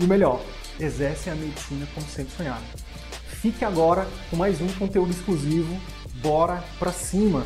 e o melhor, exercem a medicina como sempre sonhado. Fique agora com mais um conteúdo exclusivo. Bora pra cima!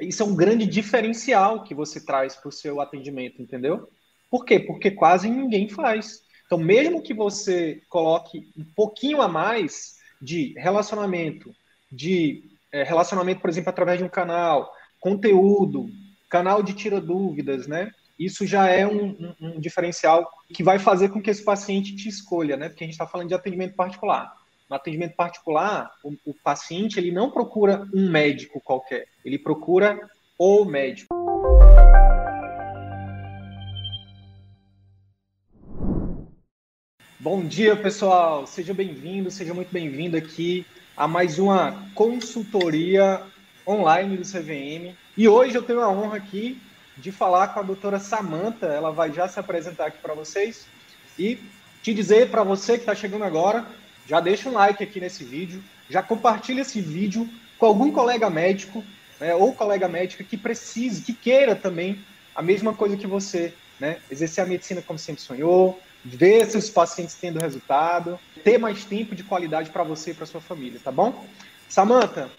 Isso é um grande diferencial que você traz para o seu atendimento, entendeu? Por quê? Porque quase ninguém faz. Então, mesmo que você coloque um pouquinho a mais de relacionamento, de é, relacionamento, por exemplo, através de um canal, conteúdo, canal de tira dúvidas, né? Isso já é um, um, um diferencial que vai fazer com que esse paciente te escolha, né? Porque a gente está falando de atendimento particular. No atendimento particular, o, o paciente ele não procura um médico qualquer, ele procura o médico. Bom dia, pessoal. Seja bem-vindo, seja muito bem-vindo aqui a mais uma consultoria online do CVM. E hoje eu tenho a honra aqui de falar com a doutora Samanta. Ela vai já se apresentar aqui para vocês e te dizer para você que está chegando agora, já deixa um like aqui nesse vídeo, já compartilha esse vídeo com algum colega médico né, ou colega médica que precise, que queira também a mesma coisa que você, né? Exercer a medicina como sempre sonhou, ver seus pacientes tendo resultado, ter mais tempo de qualidade para você e para sua família, tá bom? Samantha,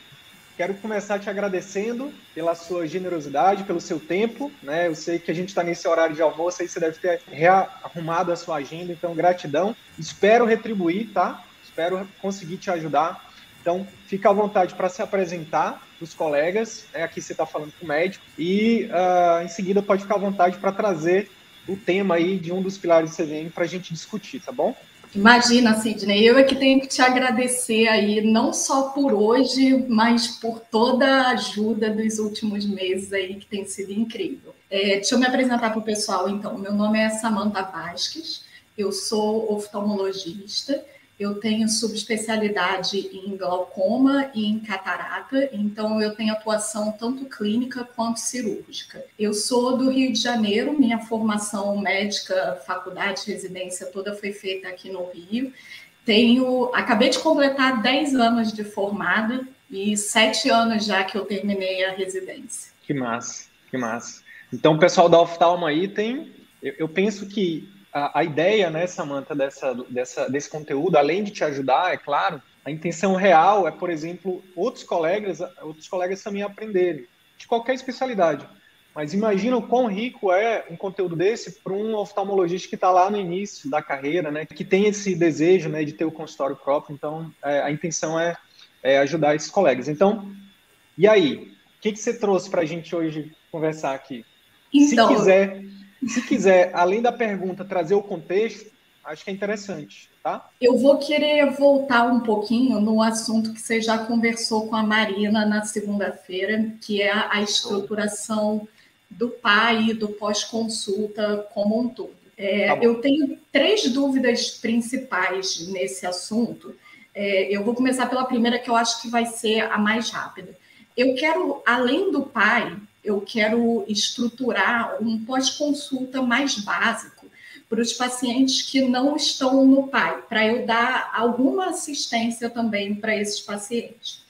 quero começar te agradecendo pela sua generosidade, pelo seu tempo, né? Eu sei que a gente está nesse horário de almoço, aí você deve ter rearrumado a sua agenda, então gratidão. Espero retribuir, tá? Espero conseguir te ajudar. Então, fica à vontade para se apresentar os colegas. Né? Aqui você está falando com o médico. E uh, em seguida pode ficar à vontade para trazer o tema aí de um dos pilares do CVM para a gente discutir, tá bom? Imagina, Sidney, eu é que tenho que te agradecer aí, não só por hoje, mas por toda a ajuda dos últimos meses aí, que tem sido incrível. É, deixa eu me apresentar para o pessoal, então. Meu nome é Samanta Vasques, eu sou oftalmologista, eu tenho subespecialidade em glaucoma e em catarata, então eu tenho atuação tanto clínica quanto cirúrgica. Eu sou do Rio de Janeiro, minha formação médica, faculdade, residência toda foi feita aqui no Rio. Tenho, acabei de completar 10 anos de formada e 7 anos já que eu terminei a residência. Que massa, que massa. Então, o pessoal da oftalma aí tem, eu, eu penso que a, a ideia, né, Samantha, dessa, dessa, desse conteúdo, além de te ajudar, é claro, a intenção real é, por exemplo, outros colegas, outros colegas também aprenderem, de qualquer especialidade. Mas imagina o quão rico é um conteúdo desse para um oftalmologista que está lá no início da carreira, né, que tem esse desejo né, de ter o consultório próprio. Então, é, a intenção é, é, ajudar esses colegas. Então, e aí? O que, que você trouxe para a gente hoje conversar aqui? Então, Se quiser se quiser, além da pergunta, trazer o contexto, acho que é interessante, tá? Eu vou querer voltar um pouquinho no assunto que você já conversou com a Marina na segunda-feira, que é a estruturação do pai e do pós-consulta como um todo. É, tá eu tenho três dúvidas principais nesse assunto. É, eu vou começar pela primeira, que eu acho que vai ser a mais rápida. Eu quero, além do pai, eu quero estruturar um pós-consulta mais básico para os pacientes que não estão no PAI, para eu dar alguma assistência também para esses pacientes.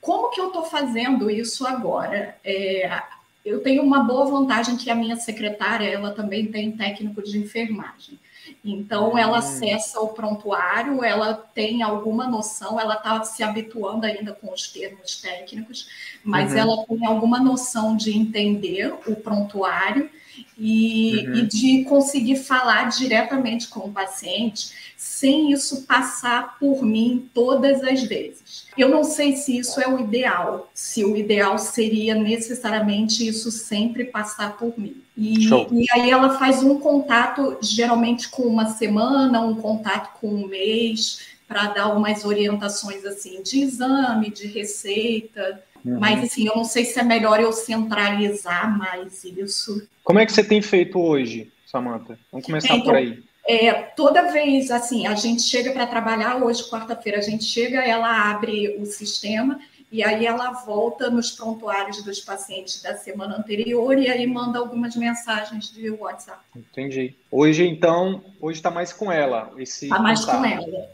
Como que eu estou fazendo isso agora? É, eu tenho uma boa vantagem que a minha secretária, ela também tem técnico de enfermagem. Então, ela hum. acessa o prontuário, ela tem alguma noção, ela está se habituando ainda com os termos técnicos, mas uhum. ela tem alguma noção de entender o prontuário e, uhum. e de conseguir falar diretamente com o paciente sem isso passar por mim todas as vezes. Eu não sei se isso é o ideal, se o ideal seria necessariamente isso sempre passar por mim. E, e, aí ela faz um contato, geralmente com uma semana, um contato com um mês, para dar umas orientações assim de exame, de receita. Uhum. Mas assim, eu não sei se é melhor eu centralizar mais isso. Como é que você tem feito hoje, Samantha? Vamos começar então, por aí. É, toda vez, assim, a gente chega para trabalhar, hoje, quarta-feira, a gente chega, ela abre o sistema e aí ela volta nos prontuários dos pacientes da semana anterior e aí manda algumas mensagens de WhatsApp. Entendi. Hoje, então, hoje está mais com ela. Está mais com ela.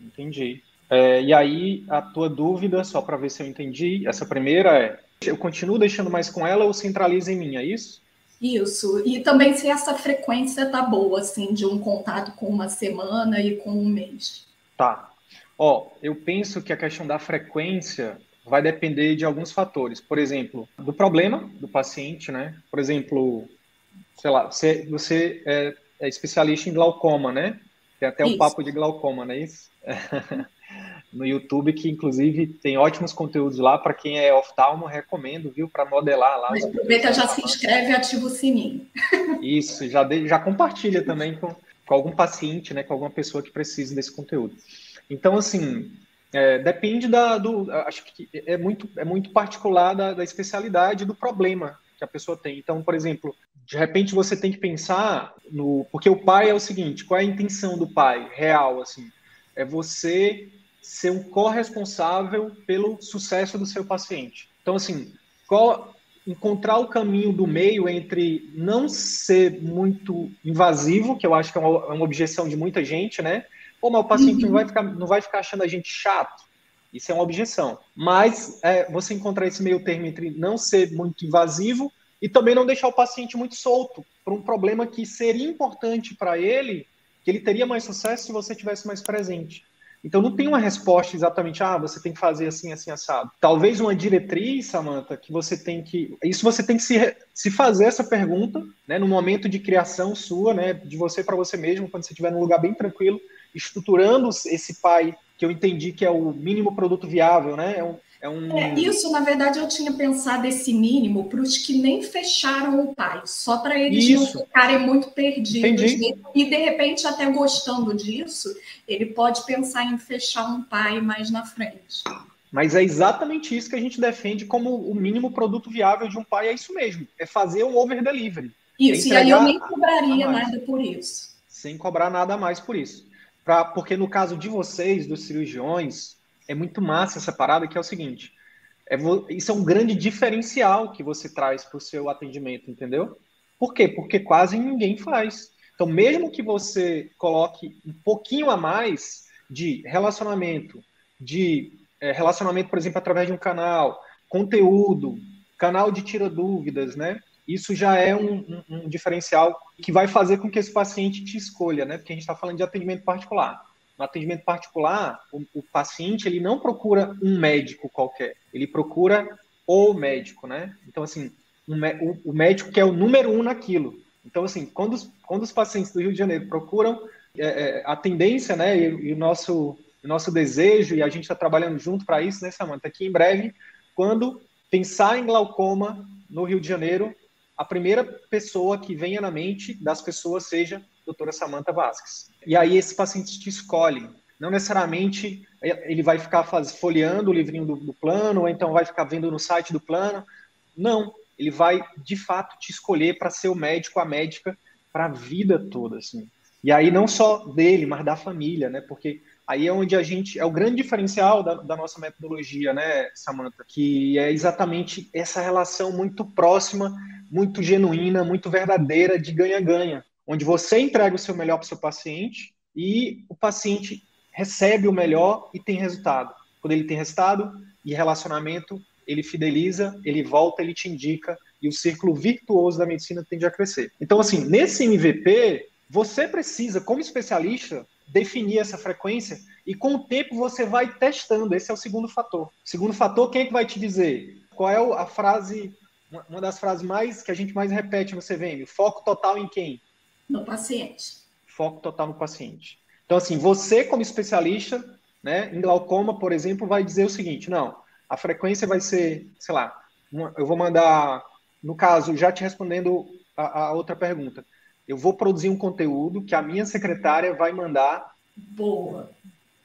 Entendi. É, e aí, a tua dúvida, só para ver se eu entendi, essa primeira é: eu continuo deixando mais com ela ou centraliza em mim, é isso? Isso. E também se essa frequência tá boa, assim, de um contato com uma semana e com um mês. Tá. Ó, eu penso que a questão da frequência vai depender de alguns fatores. Por exemplo, do problema do paciente, né? Por exemplo, sei lá, você, você é, é especialista em glaucoma, né? Tem até um papo de glaucoma, não é isso? no YouTube, que inclusive tem ótimos conteúdos lá para quem é oftalmo, recomendo, viu, para modelar lá. Mas aproveita, já se inscreve e ativa o sininho. Isso, já, de, já compartilha também com, com algum paciente, né, com alguma pessoa que precise desse conteúdo. Então, assim, é, depende da, do, acho que é muito, é muito particular da, da especialidade do problema que a pessoa tem. Então, por exemplo, de repente você tem que pensar no, porque o pai é o seguinte, qual é a intenção do pai real, assim? É você ser um corresponsável pelo sucesso do seu paciente. Então, assim, qual, encontrar o caminho do meio entre não ser muito invasivo, que eu acho que é uma, é uma objeção de muita gente, né? Pô, mas o paciente uhum. não, vai ficar, não vai ficar achando a gente chato. Isso é uma objeção. Mas é, você encontrar esse meio termo entre não ser muito invasivo e também não deixar o paciente muito solto para um problema que seria importante para ele, que ele teria mais sucesso se você tivesse mais presente. Então não tem uma resposta exatamente, ah, você tem que fazer assim, assim, assado. Talvez uma diretriz, Samantha, que você tem que. Isso você tem que se, se fazer essa pergunta, né, no momento de criação sua, né, de você para você mesmo, quando você estiver num lugar bem tranquilo, estruturando esse pai, que eu entendi que é o mínimo produto viável, né? É um, é um... É, isso, na verdade, eu tinha pensado esse mínimo para os que nem fecharam o pai, só para eles isso. não ficarem muito perdidos. E, de repente, até gostando disso, ele pode pensar em fechar um pai mais na frente. Mas é exatamente isso que a gente defende como o mínimo produto viável de um pai, é isso mesmo, é fazer um over-delivery. Isso, é e aí eu nem cobraria nada por isso. Sem cobrar nada a mais por isso. Pra, porque no caso de vocês, dos cirurgiões, é muito massa essa parada, que é o seguinte: é, isso é um grande diferencial que você traz para o seu atendimento, entendeu? Por quê? Porque quase ninguém faz. Então, mesmo que você coloque um pouquinho a mais de relacionamento, de é, relacionamento, por exemplo, através de um canal, conteúdo, canal de tira dúvidas, né? Isso já é um, um, um diferencial que vai fazer com que esse paciente te escolha, né? Porque a gente está falando de atendimento particular no atendimento particular, o, o, paciente ele não procura um médico qualquer, ele procura o médico, né? Então, assim, o, médico que é o número um naquilo. Então, assim, quando os, quando os pacientes do Rio de Janeiro procuram é, é, a tendência, né, e, e, o nosso, o nosso desejo, e a gente está trabalhando junto para isso, né, Samanta? Que em breve, quando pensar em glaucoma no Rio de Janeiro, a primeira pessoa que venha na mente das pessoas seja doutora Samantha Vasques. E aí esse paciente te escolhe. Não necessariamente ele vai ficar folheando o livrinho do, do plano, ou então vai ficar vendo no site do plano. Não, ele vai de fato te escolher para ser o médico, a médica, para a vida toda, assim. E aí não só dele, mas da família, né? Porque aí é onde a gente é o grande diferencial da, da nossa metodologia, né, Samantha? Que é exatamente essa relação muito próxima, muito genuína, muito verdadeira de ganha-ganha onde você entrega o seu melhor para o seu paciente e o paciente recebe o melhor e tem resultado. Quando ele tem resultado e relacionamento, ele fideliza, ele volta, ele te indica e o círculo virtuoso da medicina tende a crescer. Então, assim, nesse MVP, você precisa, como especialista, definir essa frequência e com o tempo você vai testando. Esse é o segundo fator. Segundo fator, quem é que vai te dizer? Qual é a frase uma, uma das frases mais que a gente mais repete no CVM, foco total em quem? No paciente. Foco total no paciente. Então, assim, você como especialista, né, em glaucoma, por exemplo, vai dizer o seguinte, não, a frequência vai ser, sei lá, uma, eu vou mandar, no caso, já te respondendo a, a outra pergunta, eu vou produzir um conteúdo que a minha secretária vai mandar. Boa.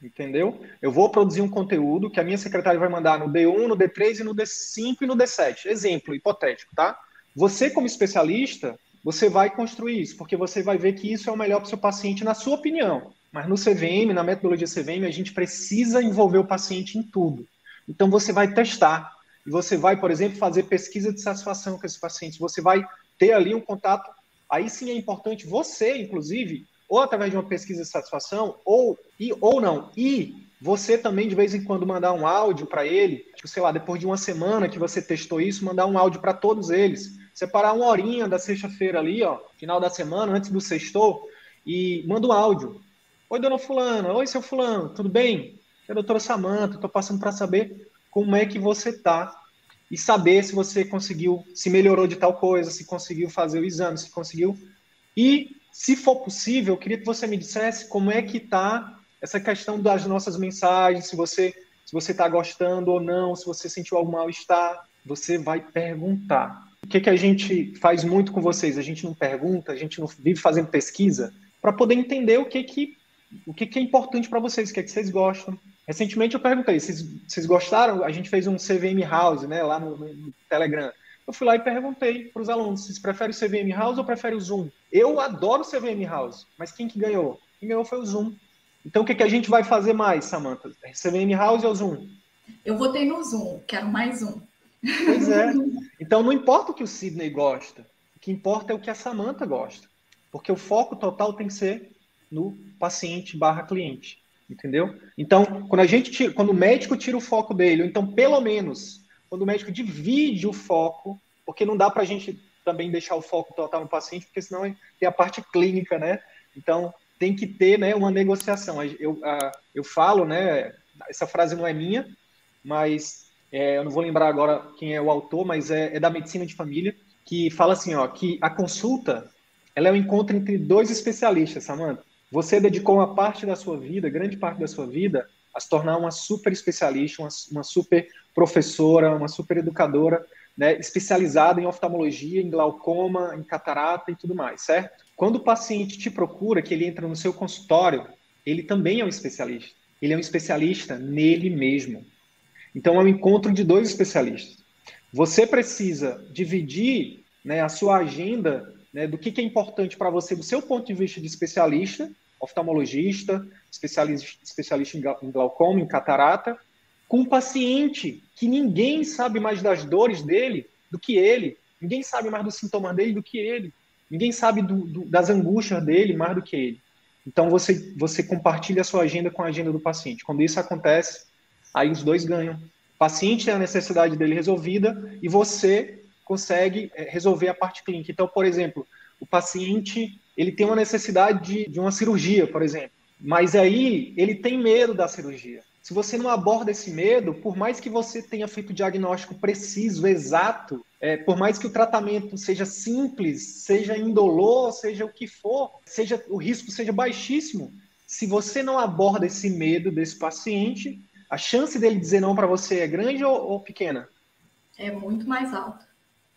Entendeu? Eu vou produzir um conteúdo que a minha secretária vai mandar no D1, no D3 e no D5 e no D7. Exemplo hipotético, tá? Você, como especialista, você vai construir isso, porque você vai ver que isso é o melhor para o seu paciente, na sua opinião. Mas no CVM, na metodologia CVM, a gente precisa envolver o paciente em tudo. Então você vai testar. E você vai, por exemplo, fazer pesquisa de satisfação com esses pacientes. Você vai ter ali um contato. Aí sim é importante você, inclusive, ou através de uma pesquisa de satisfação, ou, e, ou não. E você também, de vez em quando, mandar um áudio para ele, tipo, sei lá, depois de uma semana que você testou isso, mandar um áudio para todos eles. Separar uma horinha da sexta-feira ali, ó, final da semana, antes do sextou, e manda um áudio. Oi, dona Fulana. Oi, seu Fulano. Tudo bem? É a doutora Samanta. Estou passando para saber como é que você está e saber se você conseguiu, se melhorou de tal coisa, se conseguiu fazer o exame, se conseguiu. E, se for possível, eu queria que você me dissesse como é que está essa questão das nossas mensagens, se você se você está gostando ou não, se você sentiu algum mal-estar, você vai perguntar. O que, que a gente faz muito com vocês? A gente não pergunta, a gente não vive fazendo pesquisa para poder entender o que, que o que, que é importante para vocês, o que, é que vocês gostam. Recentemente eu perguntei, vocês, vocês gostaram? A gente fez um CVM House, né, lá no, no Telegram. Eu fui lá e perguntei para os alunos, vocês preferem o CVM House ou preferem o Zoom? Eu adoro o CVM House, mas quem que ganhou? Quem ganhou foi o Zoom. Então o que, que a gente vai fazer mais, Samantha? CVM House ou Zoom? Eu votei no Zoom, quero mais um. Pois é. Então não importa o que o Sidney gosta, o que importa é o que a Samantha gosta. Porque o foco total tem que ser no paciente barra cliente, entendeu? Então, quando a gente tira, quando o médico tira o foco dele, ou então pelo menos quando o médico divide o foco, porque não dá para a gente também deixar o foco total no paciente, porque senão tem a parte clínica, né? Então tem que ter, né, uma negociação. Eu, eu falo, né? Essa frase não é minha, mas é, eu não vou lembrar agora quem é o autor, mas é, é da medicina de família que fala assim, ó, que a consulta ela é um encontro entre dois especialistas, Samantha. Você dedicou uma parte da sua vida, grande parte da sua vida, a se tornar uma super especialista, uma, uma super professora, uma super educadora, né, especializada em oftalmologia, em glaucoma, em catarata e tudo mais, certo? Quando o paciente te procura, que ele entra no seu consultório, ele também é um especialista. Ele é um especialista nele mesmo. Então é um encontro de dois especialistas. Você precisa dividir né, a sua agenda né, do que, que é importante para você do seu ponto de vista de especialista, oftalmologista, especialista, especialista em glaucoma, em catarata, com um paciente que ninguém sabe mais das dores dele do que ele, ninguém sabe mais dos sintomas dele do que ele, ninguém sabe do, do, das angústias dele mais do que ele. Então você, você compartilha a sua agenda com a agenda do paciente. Quando isso acontece, aí os dois ganham. O paciente tem a necessidade dele resolvida e você consegue é, resolver a parte clínica. Então, por exemplo, o paciente ele tem uma necessidade de, de uma cirurgia, por exemplo, mas aí ele tem medo da cirurgia. Se você não aborda esse medo, por mais que você tenha feito o diagnóstico preciso, exato, é, por mais que o tratamento seja simples, seja indolor, seja o que for, seja o risco seja baixíssimo, se você não aborda esse medo desse paciente, a chance dele dizer não para você é grande ou, ou pequena? É muito mais alta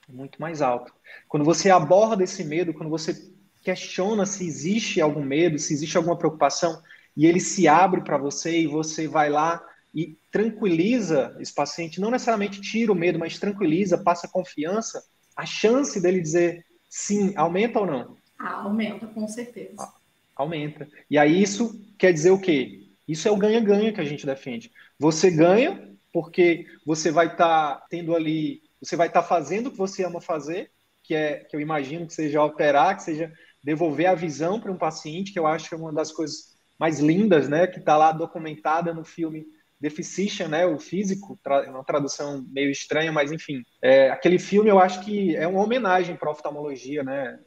muito mais alto. Quando você aborda esse medo, quando você questiona se existe algum medo, se existe alguma preocupação, e ele se abre para você e você vai lá e tranquiliza esse paciente, não necessariamente tira o medo, mas tranquiliza, passa confiança, a chance dele dizer sim aumenta ou não? Ah, aumenta, com certeza. Ah, aumenta. E aí isso quer dizer o quê? Isso é o ganha-ganha que a gente defende. Você ganha porque você vai estar tá tendo ali você vai estar fazendo o que você ama fazer, que é que eu imagino que seja operar, que seja devolver a visão para um paciente, que eu acho que é uma das coisas mais lindas, né, que está lá documentada no filme Physician, né, o físico, tra uma tradução meio estranha, mas enfim, é, aquele filme eu acho que é uma homenagem para oftalmologia, né,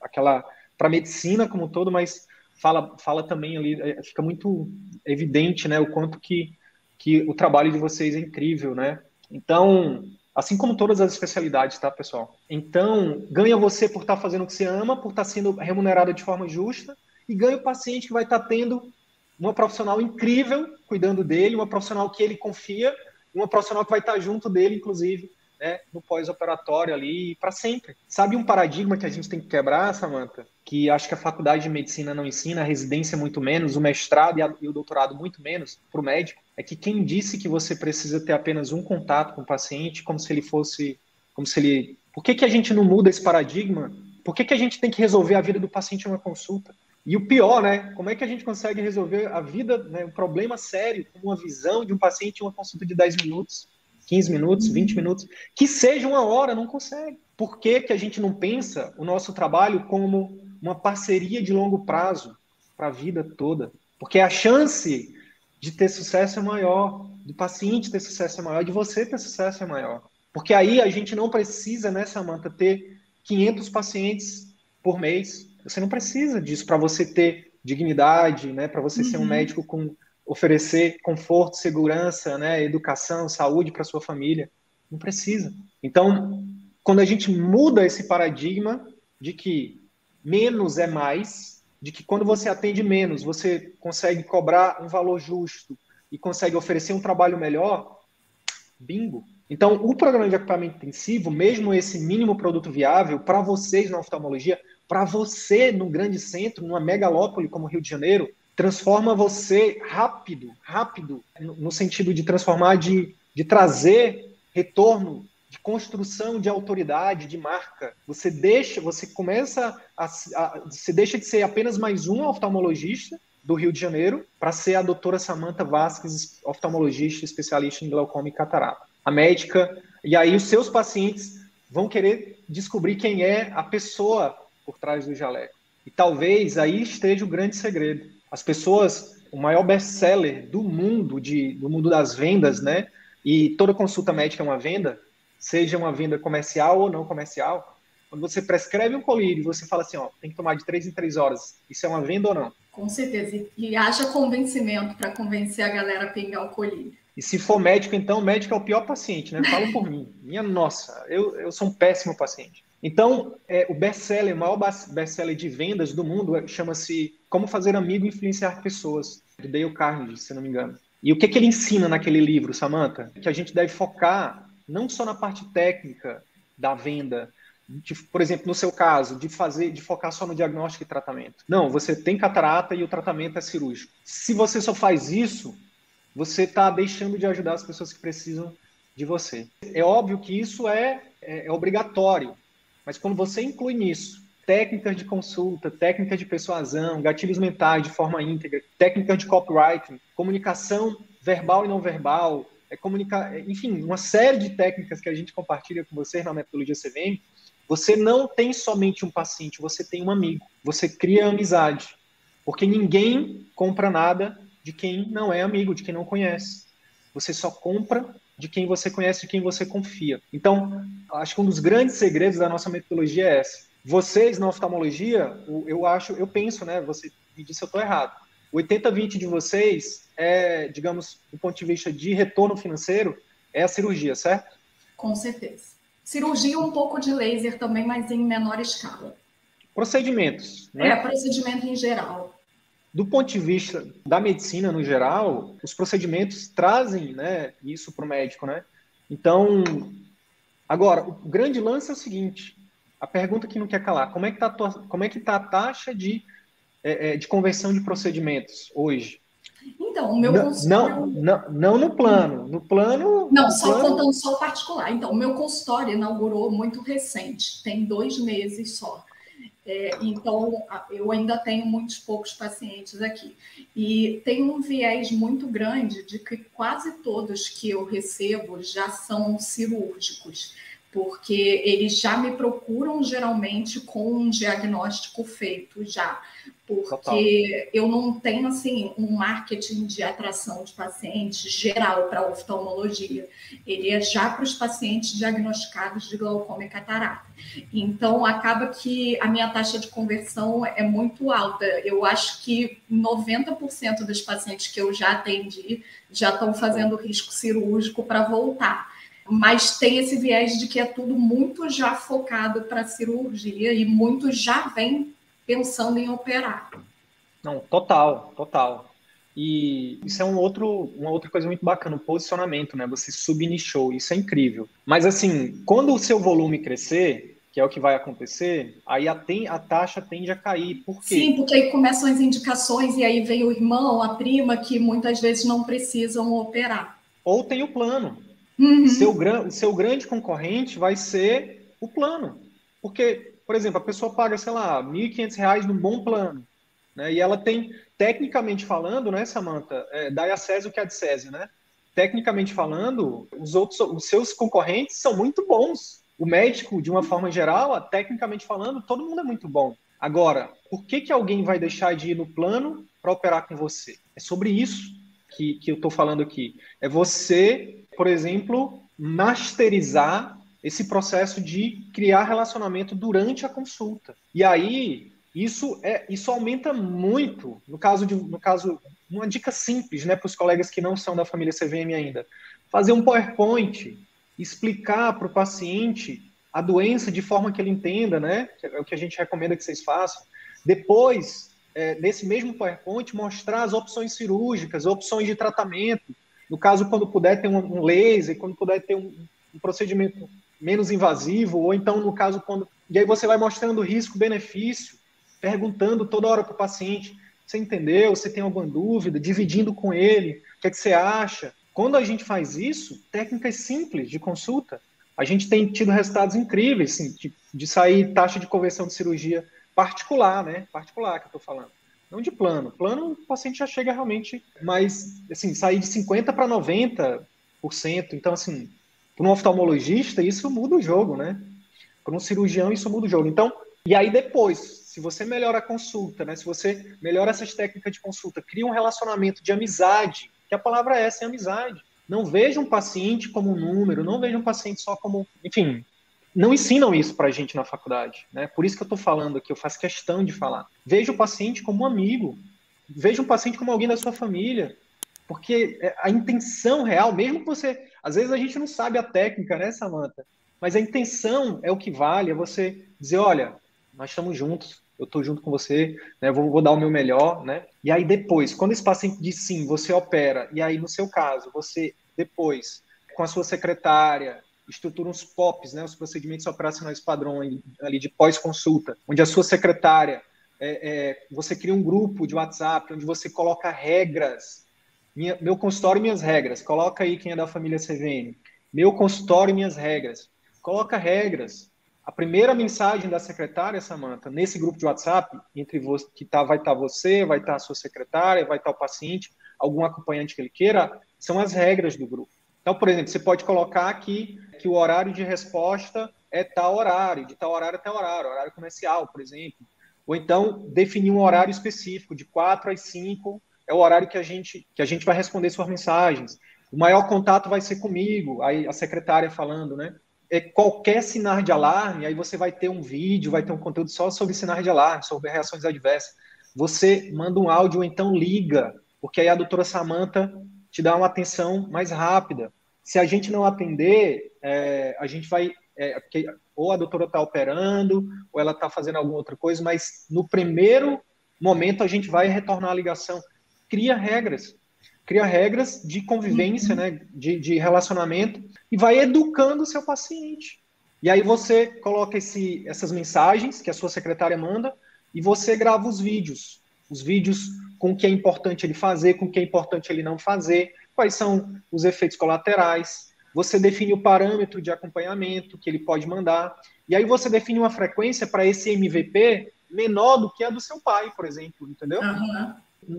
aquela para medicina como um todo, mas fala fala também ali, é, fica muito evidente, né, o quanto que que o trabalho de vocês é incrível, né? Então, Assim como todas as especialidades, tá, pessoal? Então, ganha você por estar tá fazendo o que você ama, por estar tá sendo remunerado de forma justa, e ganha o paciente que vai estar tá tendo uma profissional incrível cuidando dele, uma profissional que ele confia, uma profissional que vai estar junto dele, inclusive, né, no pós-operatório ali para sempre. Sabe um paradigma que a gente tem que quebrar, Samantha? Que acho que a faculdade de medicina não ensina, a residência muito menos, o mestrado e, a, e o doutorado muito menos para o médico, é que quem disse que você precisa ter apenas um contato com o paciente, como se ele fosse, como se ele... Por que, que a gente não muda esse paradigma? Por que, que a gente tem que resolver a vida do paciente em uma consulta? E o pior, né? Como é que a gente consegue resolver a vida, né, um problema sério, com uma visão de um paciente em uma consulta de 10 minutos? 15 minutos, 20 minutos, que seja uma hora, não consegue. Por que, que a gente não pensa o nosso trabalho como uma parceria de longo prazo para a vida toda? Porque a chance de ter sucesso é maior, do paciente ter sucesso é maior, de você ter sucesso é maior. Porque aí a gente não precisa, né, Samanta, ter 500 pacientes por mês. Você não precisa disso para você ter dignidade, né, para você uhum. ser um uhum. médico com oferecer conforto, segurança, né, educação, saúde para sua família. Não precisa. Então, quando a gente muda esse paradigma de que menos é mais, de que quando você atende menos, você consegue cobrar um valor justo e consegue oferecer um trabalho melhor, bingo. Então, o programa de equipamento intensivo, mesmo esse mínimo produto viável, para vocês na oftalmologia, para você num grande centro, numa megalópole como Rio de Janeiro, transforma você rápido, rápido, no sentido de transformar, de, de trazer retorno de construção de autoridade, de marca. Você deixa, você começa a, a você deixa de ser apenas mais um oftalmologista do Rio de Janeiro para ser a doutora Samantha Vasques, oftalmologista especialista em glaucoma e catarata. A médica, e aí os seus pacientes vão querer descobrir quem é a pessoa por trás do jaleco. E talvez aí esteja o grande segredo as pessoas, o maior best-seller do mundo, de, do mundo das vendas, né? E toda consulta médica é uma venda, seja uma venda comercial ou não comercial. Quando você prescreve um colírio e você fala assim, ó, tem que tomar de três em três horas, isso é uma venda ou não? Com certeza. E haja convencimento para convencer a galera a pegar o colírio. E se for médico, então, médico é o pior paciente, né? Fala por mim. Minha nossa, eu, eu sou um péssimo paciente. Então, é, o best-seller, o maior best-seller de vendas do mundo é, chama-se Como Fazer Amigo e Influenciar Pessoas, do Dale Carnegie, se não me engano. E o que, que ele ensina naquele livro, Samantha? Que a gente deve focar não só na parte técnica da venda, de, por exemplo, no seu caso, de fazer, de focar só no diagnóstico e tratamento. Não, você tem catarata e o tratamento é cirúrgico. Se você só faz isso, você está deixando de ajudar as pessoas que precisam de você. É óbvio que isso é, é, é obrigatório, mas quando você inclui nisso técnicas de consulta, técnicas de persuasão, gatilhos mentais de forma íntegra, técnicas de copywriting, comunicação verbal e não verbal, é comunicar, é, enfim, uma série de técnicas que a gente compartilha com vocês na metodologia CVM, você não tem somente um paciente, você tem um amigo. Você cria amizade. Porque ninguém compra nada de quem não é amigo, de quem não conhece. Você só compra de quem você conhece, de quem você confia. Então, acho que um dos grandes segredos da nossa metodologia é essa. Vocês na oftalmologia, eu acho, eu penso, né? Você me disse eu estou errado. O 80-20 de vocês é, digamos, do ponto de vista de retorno financeiro, é a cirurgia, certo? Com certeza. Cirurgia um pouco de laser também, mas em menor escala. Procedimentos. Né? É, procedimento em geral. Do ponto de vista da medicina no geral, os procedimentos trazem né, isso para o médico, né? Então, agora, o grande lance é o seguinte: a pergunta que não quer calar, como é que está como é que tá a taxa de, é, é, de conversão de procedimentos hoje? Então, o meu não, consultório... não, não, não no plano. No plano. Não, no só plano... contando só o particular. Então, o meu consultório inaugurou muito recente, tem dois meses só. É, então, eu ainda tenho muitos poucos pacientes aqui. E tem um viés muito grande de que quase todos que eu recebo já são cirúrgicos, porque eles já me procuram geralmente com um diagnóstico feito já porque Total. eu não tenho assim um marketing de atração de pacientes geral para oftalmologia. Ele é já para os pacientes diagnosticados de glaucoma e catarata. Então acaba que a minha taxa de conversão é muito alta. Eu acho que 90% dos pacientes que eu já atendi já estão fazendo risco cirúrgico para voltar. mas tem esse viés de que é tudo muito já focado para cirurgia e muito já vem pensando em operar. Não, total, total. E isso é um outro, uma outra coisa muito bacana, o posicionamento, né? Você subnichou, isso é incrível. Mas assim, quando o seu volume crescer, que é o que vai acontecer, aí a, tem, a taxa tende a cair. Por quê? Sim, porque aí começam as indicações e aí vem o irmão, a prima, que muitas vezes não precisam operar. Ou tem o plano. Uhum. Seu, seu grande concorrente vai ser o plano. Porque, por exemplo, a pessoa paga, sei lá, R$ 1.500 num bom plano. Né? E ela tem, tecnicamente falando, né, Samanta, é, dai a César o que é de César, né? Tecnicamente falando, os outros, os seus concorrentes são muito bons. O médico, de uma forma geral, tecnicamente falando, todo mundo é muito bom. Agora, por que, que alguém vai deixar de ir no plano para operar com você? É sobre isso que, que eu estou falando aqui. É você, por exemplo, masterizar esse processo de criar relacionamento durante a consulta. E aí, isso, é, isso aumenta muito, no caso de no caso, uma dica simples né, para os colegas que não são da família CVM ainda. Fazer um PowerPoint, explicar para o paciente a doença de forma que ele entenda, né? É o que a gente recomenda que vocês façam. Depois, é, nesse mesmo PowerPoint, mostrar as opções cirúrgicas, opções de tratamento. No caso, quando puder ter um, um laser, quando puder ter um, um procedimento menos invasivo, ou então, no caso, quando. E aí você vai mostrando risco-benefício perguntando toda hora para o paciente: você entendeu? Você tem alguma dúvida? Dividindo com ele, o que, é que você acha? Quando a gente faz isso, técnicas simples de consulta, a gente tem tido resultados incríveis, assim, de, de sair taxa de conversão de cirurgia particular, né? Particular que eu estou falando. Não de plano. Plano, o paciente já chega realmente, mas, assim, sair de 50% para 90%. Então, assim, para um oftalmologista, isso muda o jogo, né? Para um cirurgião, isso muda o jogo. Então, e aí depois, se você melhora a consulta, né? Se você melhora essas técnicas de consulta, cria um relacionamento de amizade, que a palavra é essa, é amizade. Não veja um paciente como um número, não veja um paciente só como, enfim, não ensinam isso para a gente na faculdade, né? Por isso que eu estou falando aqui, eu faço questão de falar. Veja o paciente como um amigo, veja um paciente como alguém da sua família, porque a intenção real, mesmo que você, às vezes a gente não sabe a técnica, né, Samantha? Mas a intenção é o que vale, é você dizer, olha, nós estamos juntos, eu estou junto com você, né, vou, vou, dar o meu melhor, né? E aí depois, quando esse paciente diz sim, você opera, e aí no seu caso, você depois, com a sua secretária, estrutura uns POPs, né, os procedimentos operacionais padrão ali de pós-consulta, onde a sua secretária, é, é, você cria um grupo de WhatsApp, onde você coloca regras, minha, meu consultório e minhas regras, coloca aí quem é da família CVM, meu consultório e minhas regras, coloca regras, a primeira mensagem da secretária, Samanta, nesse grupo de WhatsApp, entre você, que tá, vai estar tá você, vai estar tá a sua secretária, vai estar tá o paciente, algum acompanhante que ele queira, são as regras do grupo. Então, por exemplo, você pode colocar aqui que o horário de resposta é tal horário, de tal horário até horário, horário comercial, por exemplo. Ou então definir um horário específico, de 4 às 5 é o horário que a gente, que a gente vai responder suas mensagens. O maior contato vai ser comigo, aí a secretária falando, né? é, qualquer sinal de alarme, aí você vai ter um vídeo, vai ter um conteúdo só sobre sinais de alarme, sobre reações adversas. Você manda um áudio ou então liga, porque aí a doutora Samanta te dá uma atenção mais rápida. Se a gente não atender, é, a gente vai. É, ou a doutora está operando, ou ela está fazendo alguma outra coisa, mas no primeiro momento a gente vai retornar a ligação. Cria regras cria regras de convivência, uhum. né, de, de relacionamento, e vai educando o seu paciente. E aí você coloca esse, essas mensagens que a sua secretária manda e você grava os vídeos. Os vídeos com o que é importante ele fazer, com o que é importante ele não fazer, quais são os efeitos colaterais. Você define o parâmetro de acompanhamento que ele pode mandar. E aí você define uma frequência para esse MVP menor do que a do seu pai, por exemplo, entendeu? Uhum.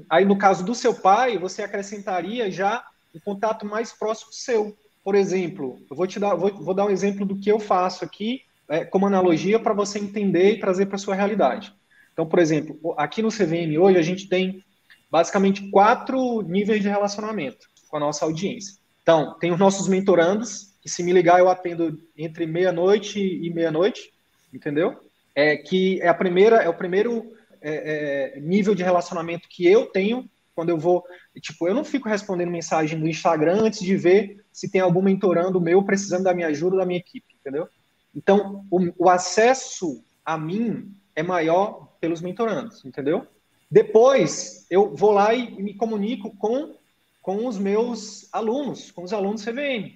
Aí, no caso do seu pai, você acrescentaria já um contato mais próximo seu. Por exemplo, eu vou te dar, vou, vou dar um exemplo do que eu faço aqui, é, como analogia, para você entender e trazer para sua realidade. Então, por exemplo, aqui no CVM hoje a gente tem basicamente quatro níveis de relacionamento com a nossa audiência. Então, tem os nossos mentorandos, que se me ligar eu atendo entre meia-noite e meia-noite, entendeu? É que é a primeira, é o primeiro é, é, nível de relacionamento que eu tenho quando eu vou, tipo, eu não fico respondendo mensagem no Instagram antes de ver se tem algum mentorando meu precisando da minha ajuda, da minha equipe, entendeu? Então, o, o acesso a mim é maior pelos mentorandos, entendeu? Depois, eu vou lá e, e me comunico com, com os meus alunos, com os alunos CVM,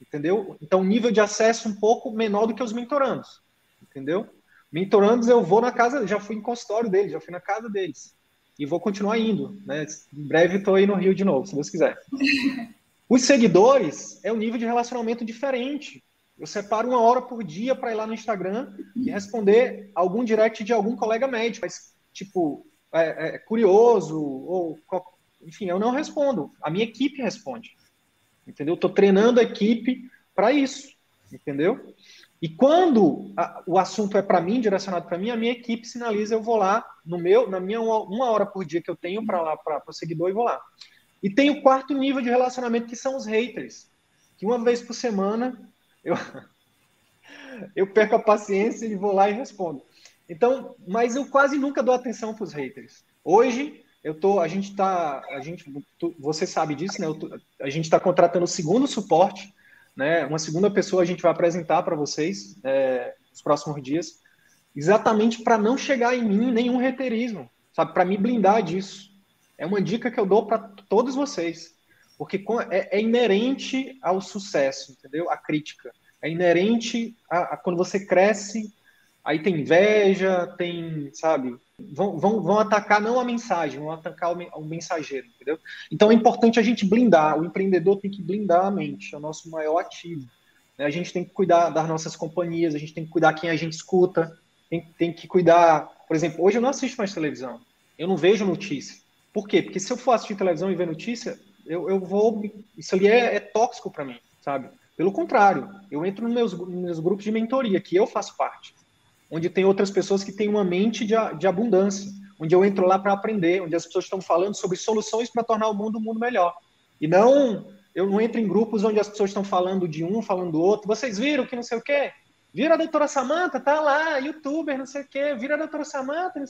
entendeu? Então, nível de acesso um pouco menor do que os mentorandos, entendeu? Mentorandos, eu vou na casa, já fui em consultório deles, já fui na casa deles. E vou continuar indo, né? Em breve estou aí no Rio de novo, se Deus quiser. Os seguidores é um nível de relacionamento diferente. Eu separo uma hora por dia para ir lá no Instagram e responder algum direct de algum colega médico, mas, tipo, é, é curioso, ou enfim, eu não respondo. A minha equipe responde. Entendeu? Estou treinando a equipe para isso. Entendeu? E quando a, o assunto é para mim, direcionado para mim, a minha equipe sinaliza, eu vou lá no meu, na minha uma, uma hora por dia que eu tenho para lá para o seguidor e vou lá. E tem o quarto nível de relacionamento que são os haters, que uma vez por semana eu, eu perco a paciência e vou lá e respondo. Então, mas eu quase nunca dou atenção para os haters. Hoje, eu tô, a gente está, a gente, você sabe disso, né? Tô, a gente está contratando o segundo suporte, né? Uma segunda pessoa a gente vai apresentar para vocês é, nos próximos dias, exatamente para não chegar em mim nenhum haterismo, sabe? Para me blindar disso. É uma dica que eu dou para todos vocês porque é, é, inerente ao sucesso, entendeu? A crítica. É inerente a, a, quando você cresce, aí tem inveja, tem, sabe? Vão, vão, vão atacar não a mensagem, vão atacar o, o mensageiro, entendeu? Então é importante a gente blindar, o empreendedor tem que blindar a mente, é o nosso maior ativo. Né? A gente tem que cuidar das nossas companhias, a gente tem que cuidar quem a gente escuta, tem, tem que cuidar. Por exemplo, hoje eu não assisto mais televisão, eu não vejo notícia. Por quê? Porque se eu for assistir televisão e ver notícia, eu, eu vou. Isso ali é, é tóxico para mim, sabe? Pelo contrário, eu entro nos meus, nos meus grupos de mentoria, que eu faço parte, onde tem outras pessoas que têm uma mente de, de abundância, onde eu entro lá para aprender, onde as pessoas estão falando sobre soluções para tornar o mundo um mundo melhor. E não, eu não entro em grupos onde as pessoas estão falando de um, falando do outro. Vocês viram que não sei o quê? Vira a doutora Samanta, tá lá, youtuber, não sei o quê. Vira a doutora Samanta.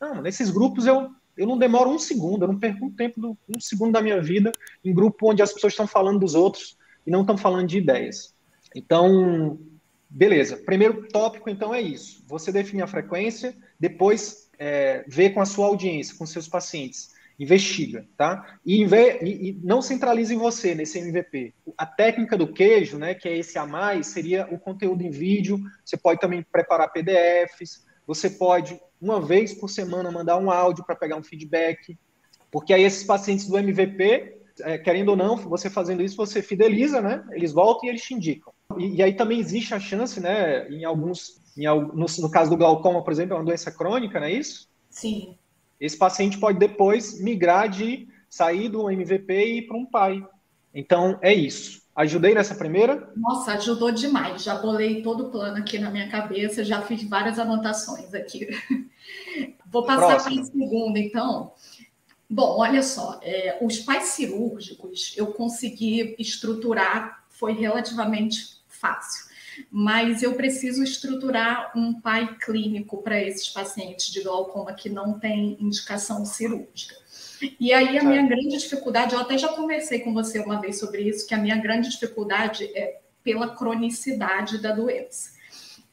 Não, nesses grupos eu eu não demoro um segundo, eu não perco um tempo, do, um segundo da minha vida em grupo onde as pessoas estão falando dos outros e não estão falando de ideias. Então, beleza. Primeiro tópico, então, é isso. Você define a frequência, depois é, vê com a sua audiência, com seus pacientes. Investiga, tá? E, e, e, não centralize em você nesse MVP. A técnica do queijo, né, que é esse a mais, seria o conteúdo em vídeo. Você pode também preparar PDFs, você pode, uma vez por semana, mandar um áudio para pegar um feedback, porque aí esses pacientes do MVP, é, querendo ou não, você fazendo isso, você fideliza, né? Eles voltam e eles te indicam. E, e aí também existe a chance, né, em alguns, em, no, no caso do glaucoma, por exemplo, é uma doença crônica, não é isso? Sim. Esse paciente pode depois migrar de sair do MVP e ir para um pai. Então, é isso. Ajudei nessa primeira? Nossa, ajudou demais. Já bolei todo o plano aqui na minha cabeça, já fiz várias anotações aqui. Vou passar para a segunda, então. Bom, olha só, é, os pais cirúrgicos eu consegui estruturar, foi relativamente fácil, mas eu preciso estruturar um pai clínico para esses pacientes de glaucoma que não tem indicação cirúrgica. E aí a minha grande dificuldade, eu até já conversei com você uma vez sobre isso, que a minha grande dificuldade é pela cronicidade da doença.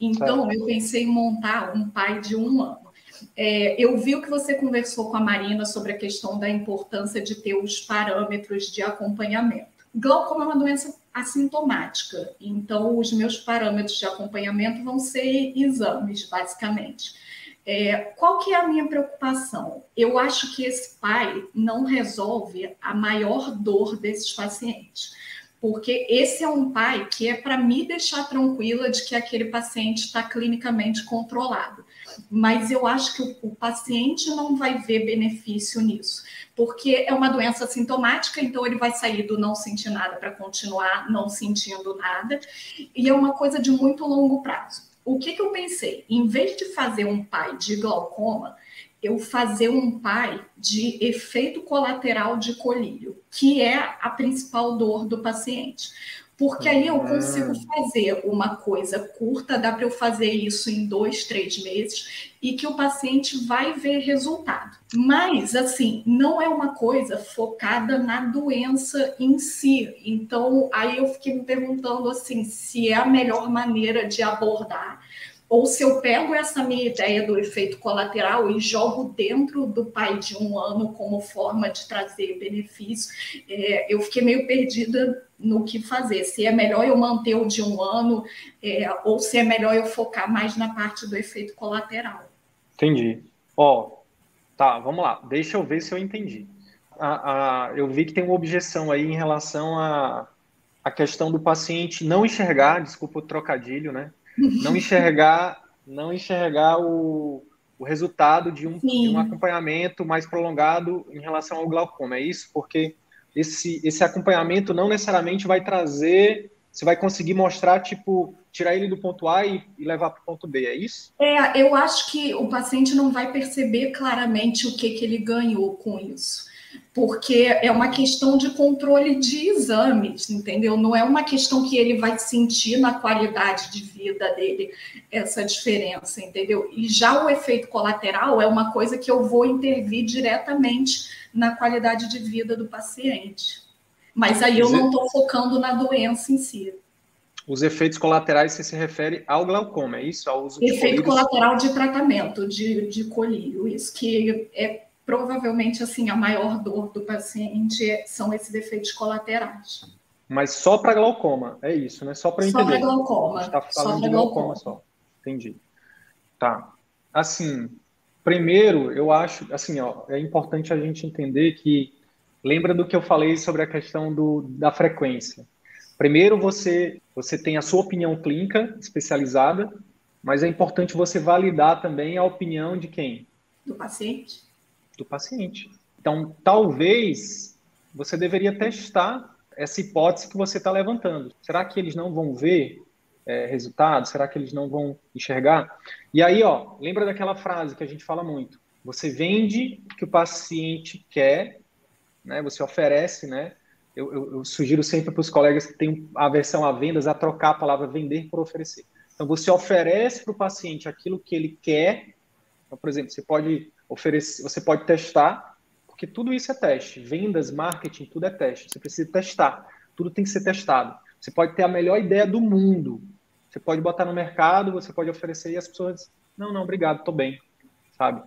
Então, eu pensei em montar um pai de um ano. É, eu vi o que você conversou com a Marina sobre a questão da importância de ter os parâmetros de acompanhamento. Glaucoma é uma doença assintomática, então os meus parâmetros de acompanhamento vão ser exames, basicamente. É, qual que é a minha preocupação? Eu acho que esse pai não resolve a maior dor desses pacientes, porque esse é um pai que é para me deixar tranquila de que aquele paciente está clinicamente controlado. Mas eu acho que o, o paciente não vai ver benefício nisso, porque é uma doença sintomática, então ele vai sair do não sentir nada para continuar não sentindo nada, e é uma coisa de muito longo prazo o que, que eu pensei? Em vez de fazer um pai de glaucoma, eu fazer um pai de efeito colateral de colírio, que é a principal dor do paciente. Porque aí eu consigo ah. fazer uma coisa curta, dá para eu fazer isso em dois, três meses, e que o paciente vai ver resultado. Mas, assim, não é uma coisa focada na doença em si. Então, aí eu fiquei me perguntando, assim, se é a melhor maneira de abordar ou se eu pego essa minha ideia do efeito colateral e jogo dentro do pai de um ano como forma de trazer benefício, é, eu fiquei meio perdida no que fazer. Se é melhor eu manter o de um ano é, ou se é melhor eu focar mais na parte do efeito colateral. Entendi. Ó, oh, tá, vamos lá. Deixa eu ver se eu entendi. A, a, eu vi que tem uma objeção aí em relação à a, a questão do paciente não enxergar, desculpa o trocadilho, né? Não enxergar, não enxergar o, o resultado de um, de um acompanhamento mais prolongado em relação ao glaucoma. É isso? Porque esse, esse acompanhamento não necessariamente vai trazer, você vai conseguir mostrar, tipo, tirar ele do ponto A e, e levar para o ponto B, é isso? É, eu acho que o paciente não vai perceber claramente o que, que ele ganhou com isso porque é uma questão de controle de exames, entendeu? Não é uma questão que ele vai sentir na qualidade de vida dele essa diferença, entendeu? E já o efeito colateral é uma coisa que eu vou intervir diretamente na qualidade de vida do paciente. Mas aí eu não estou focando na doença em si. Os efeitos colaterais você se refere ao glaucoma, é isso? Ao uso Efeito colateral de tratamento de, de colírio, isso que é provavelmente assim a maior dor do paciente são esses efeitos colaterais. Mas só para glaucoma, é isso, né? Só para entender. Só para glaucoma. Está falando só de glaucoma, glaucoma só. Entendi. Tá. Assim, primeiro, eu acho, assim, ó, é importante a gente entender que lembra do que eu falei sobre a questão do, da frequência. Primeiro, você você tem a sua opinião clínica especializada, mas é importante você validar também a opinião de quem? Do paciente do paciente. Então, talvez você deveria testar essa hipótese que você está levantando. Será que eles não vão ver é, resultados? Será que eles não vão enxergar? E aí, ó, lembra daquela frase que a gente fala muito? Você vende o que o paciente quer, né? Você oferece, né? Eu, eu, eu sugiro sempre para os colegas que têm a versão a vendas a trocar a palavra vender por oferecer. Então, você oferece para o paciente aquilo que ele quer. Então, por exemplo, você pode oferecer, você pode testar, porque tudo isso é teste. Vendas, marketing, tudo é teste. Você precisa testar. Tudo tem que ser testado. Você pode ter a melhor ideia do mundo. Você pode botar no mercado, você pode oferecer e as pessoas, não, não, obrigado, estou bem, sabe?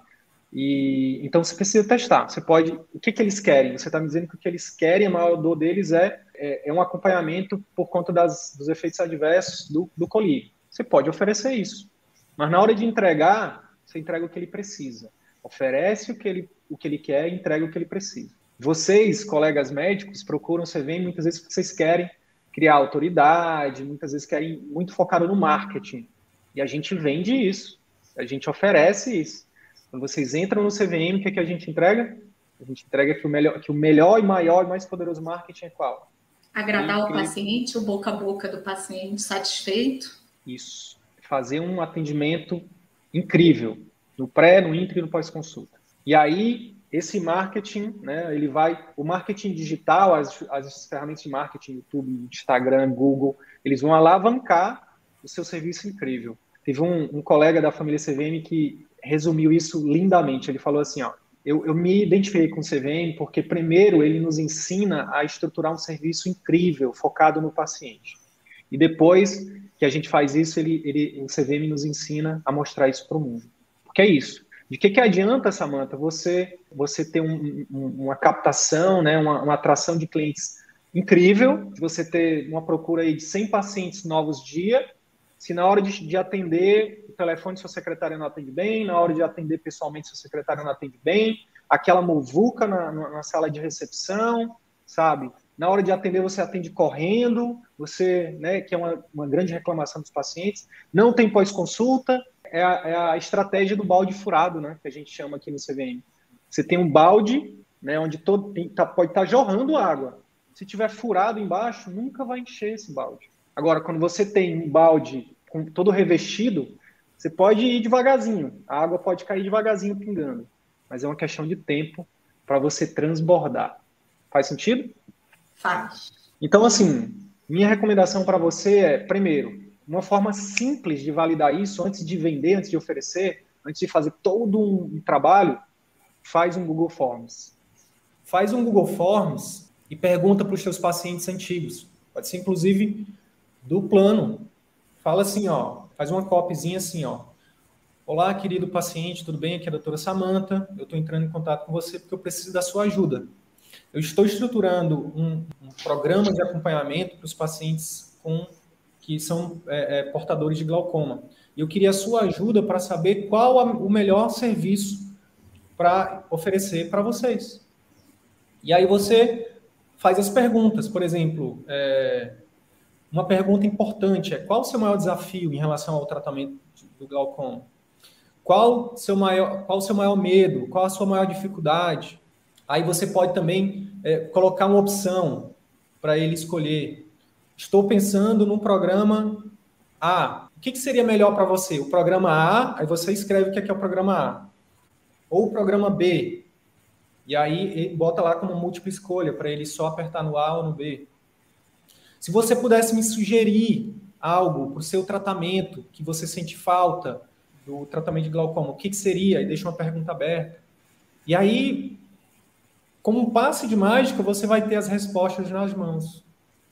E então você precisa testar. Você pode, o que, que eles querem? Você está me dizendo que o que eles querem, a maior dor deles é, é, é um acompanhamento por conta das, dos efeitos adversos do, do colírio. Você pode oferecer isso, mas na hora de entregar, você entrega o que ele precisa oferece o que ele, o que ele quer e entrega o que ele precisa. Vocês, colegas médicos, procuram CVM muitas vezes porque vocês querem criar autoridade, muitas vezes querem muito focado no marketing. E a gente vende isso, a gente oferece isso. Quando vocês entram no CVM, o que, é que a gente entrega? A gente entrega que o melhor, que o melhor e maior e mais poderoso marketing é qual? Agradar o paciente, o boca a boca do paciente satisfeito. Isso. Fazer um atendimento incrível no pré, no intra e no pós-consulta. E aí, esse marketing, né, ele vai, o marketing digital, as, as ferramentas de marketing, YouTube, Instagram, Google, eles vão alavancar o seu serviço incrível. Teve um, um colega da família CVM que resumiu isso lindamente. Ele falou assim, ó, eu, eu, me identifiquei com o CVM porque, primeiro, ele nos ensina a estruturar um serviço incrível, focado no paciente. E depois que a gente faz isso, ele, ele, o CVM nos ensina a mostrar isso para o mundo. Porque é isso. De que, que adianta, Samanta, você, você ter um, um, uma captação, né, uma, uma, atração de clientes incrível, você ter uma procura aí de 100 pacientes novos dia, se na hora de, de atender o telefone sua secretária não atende bem, na hora de atender pessoalmente sua secretária não atende bem, aquela muvuca na, na sala de recepção, sabe? Na hora de atender, você atende correndo, você, né, que é uma, uma grande reclamação dos pacientes, não tem pós-consulta, é é a estratégia do balde furado, né? Que a gente chama aqui no CVM. Você tem um balde, né? Onde todo, tem, tá, pode estar tá jorrando água. Se tiver furado embaixo, nunca vai encher esse balde. Agora, quando você tem um balde com todo revestido, você pode ir devagarzinho. A água pode cair devagarzinho pingando. Mas é uma questão de tempo para você transbordar. Faz sentido? Faz. Então, assim, Minha recomendação para você é, primeiro, uma forma simples de validar isso antes de vender, antes de oferecer, antes de fazer todo um trabalho, faz um Google Forms. Faz um Google Forms e pergunta para os seus pacientes antigos. Pode ser, inclusive, do plano. Fala assim, ó, faz uma copyzinha assim, ó. Olá, querido paciente, tudo bem? Aqui é a doutora Samanta. Eu estou entrando em contato com você porque eu preciso da sua ajuda. Eu estou estruturando um, um programa de acompanhamento para os pacientes com, que são é, é, portadores de glaucoma. E eu queria a sua ajuda para saber qual a, o melhor serviço para oferecer para vocês. E aí você faz as perguntas. Por exemplo, é, uma pergunta importante é qual o seu maior desafio em relação ao tratamento do glaucoma? Qual seu maior, qual o seu maior medo? Qual a sua maior dificuldade? Aí você pode também é, colocar uma opção para ele escolher. Estou pensando no programa A. O que, que seria melhor para você? O programa A, aí você escreve o que é, que é o programa A. Ou o programa B. E aí bota lá como múltipla escolha para ele só apertar no A ou no B. Se você pudesse me sugerir algo para o seu tratamento que você sente falta, do tratamento de glaucoma, o que, que seria? E deixa uma pergunta aberta. E aí, como um passe de mágica, você vai ter as respostas nas mãos,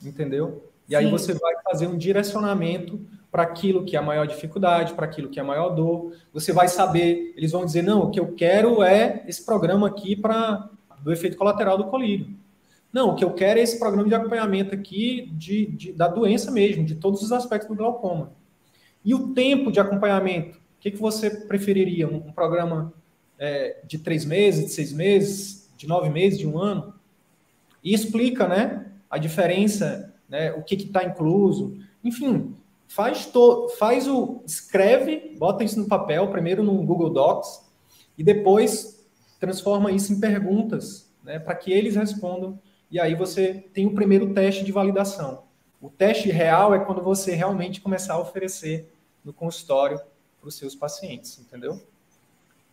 entendeu? E Sim. aí você vai fazer um direcionamento para aquilo que é a maior dificuldade, para aquilo que é a maior dor. Você vai saber, eles vão dizer, não, o que eu quero é esse programa aqui para do efeito colateral do colírio. Não, o que eu quero é esse programa de acompanhamento aqui de, de, da doença mesmo, de todos os aspectos do glaucoma. E o tempo de acompanhamento? que, que você preferiria? Um, um programa é, de três meses, de seis meses, de nove meses, de um ano? E explica, né, a diferença, né, o que está incluso. Enfim, faz, to, faz o... Escreve, bota isso no papel, primeiro no Google Docs, e depois transforma isso em perguntas, né, para que eles respondam. E aí você tem o primeiro teste de validação. O teste real é quando você realmente começar a oferecer no consultório para os seus pacientes, entendeu?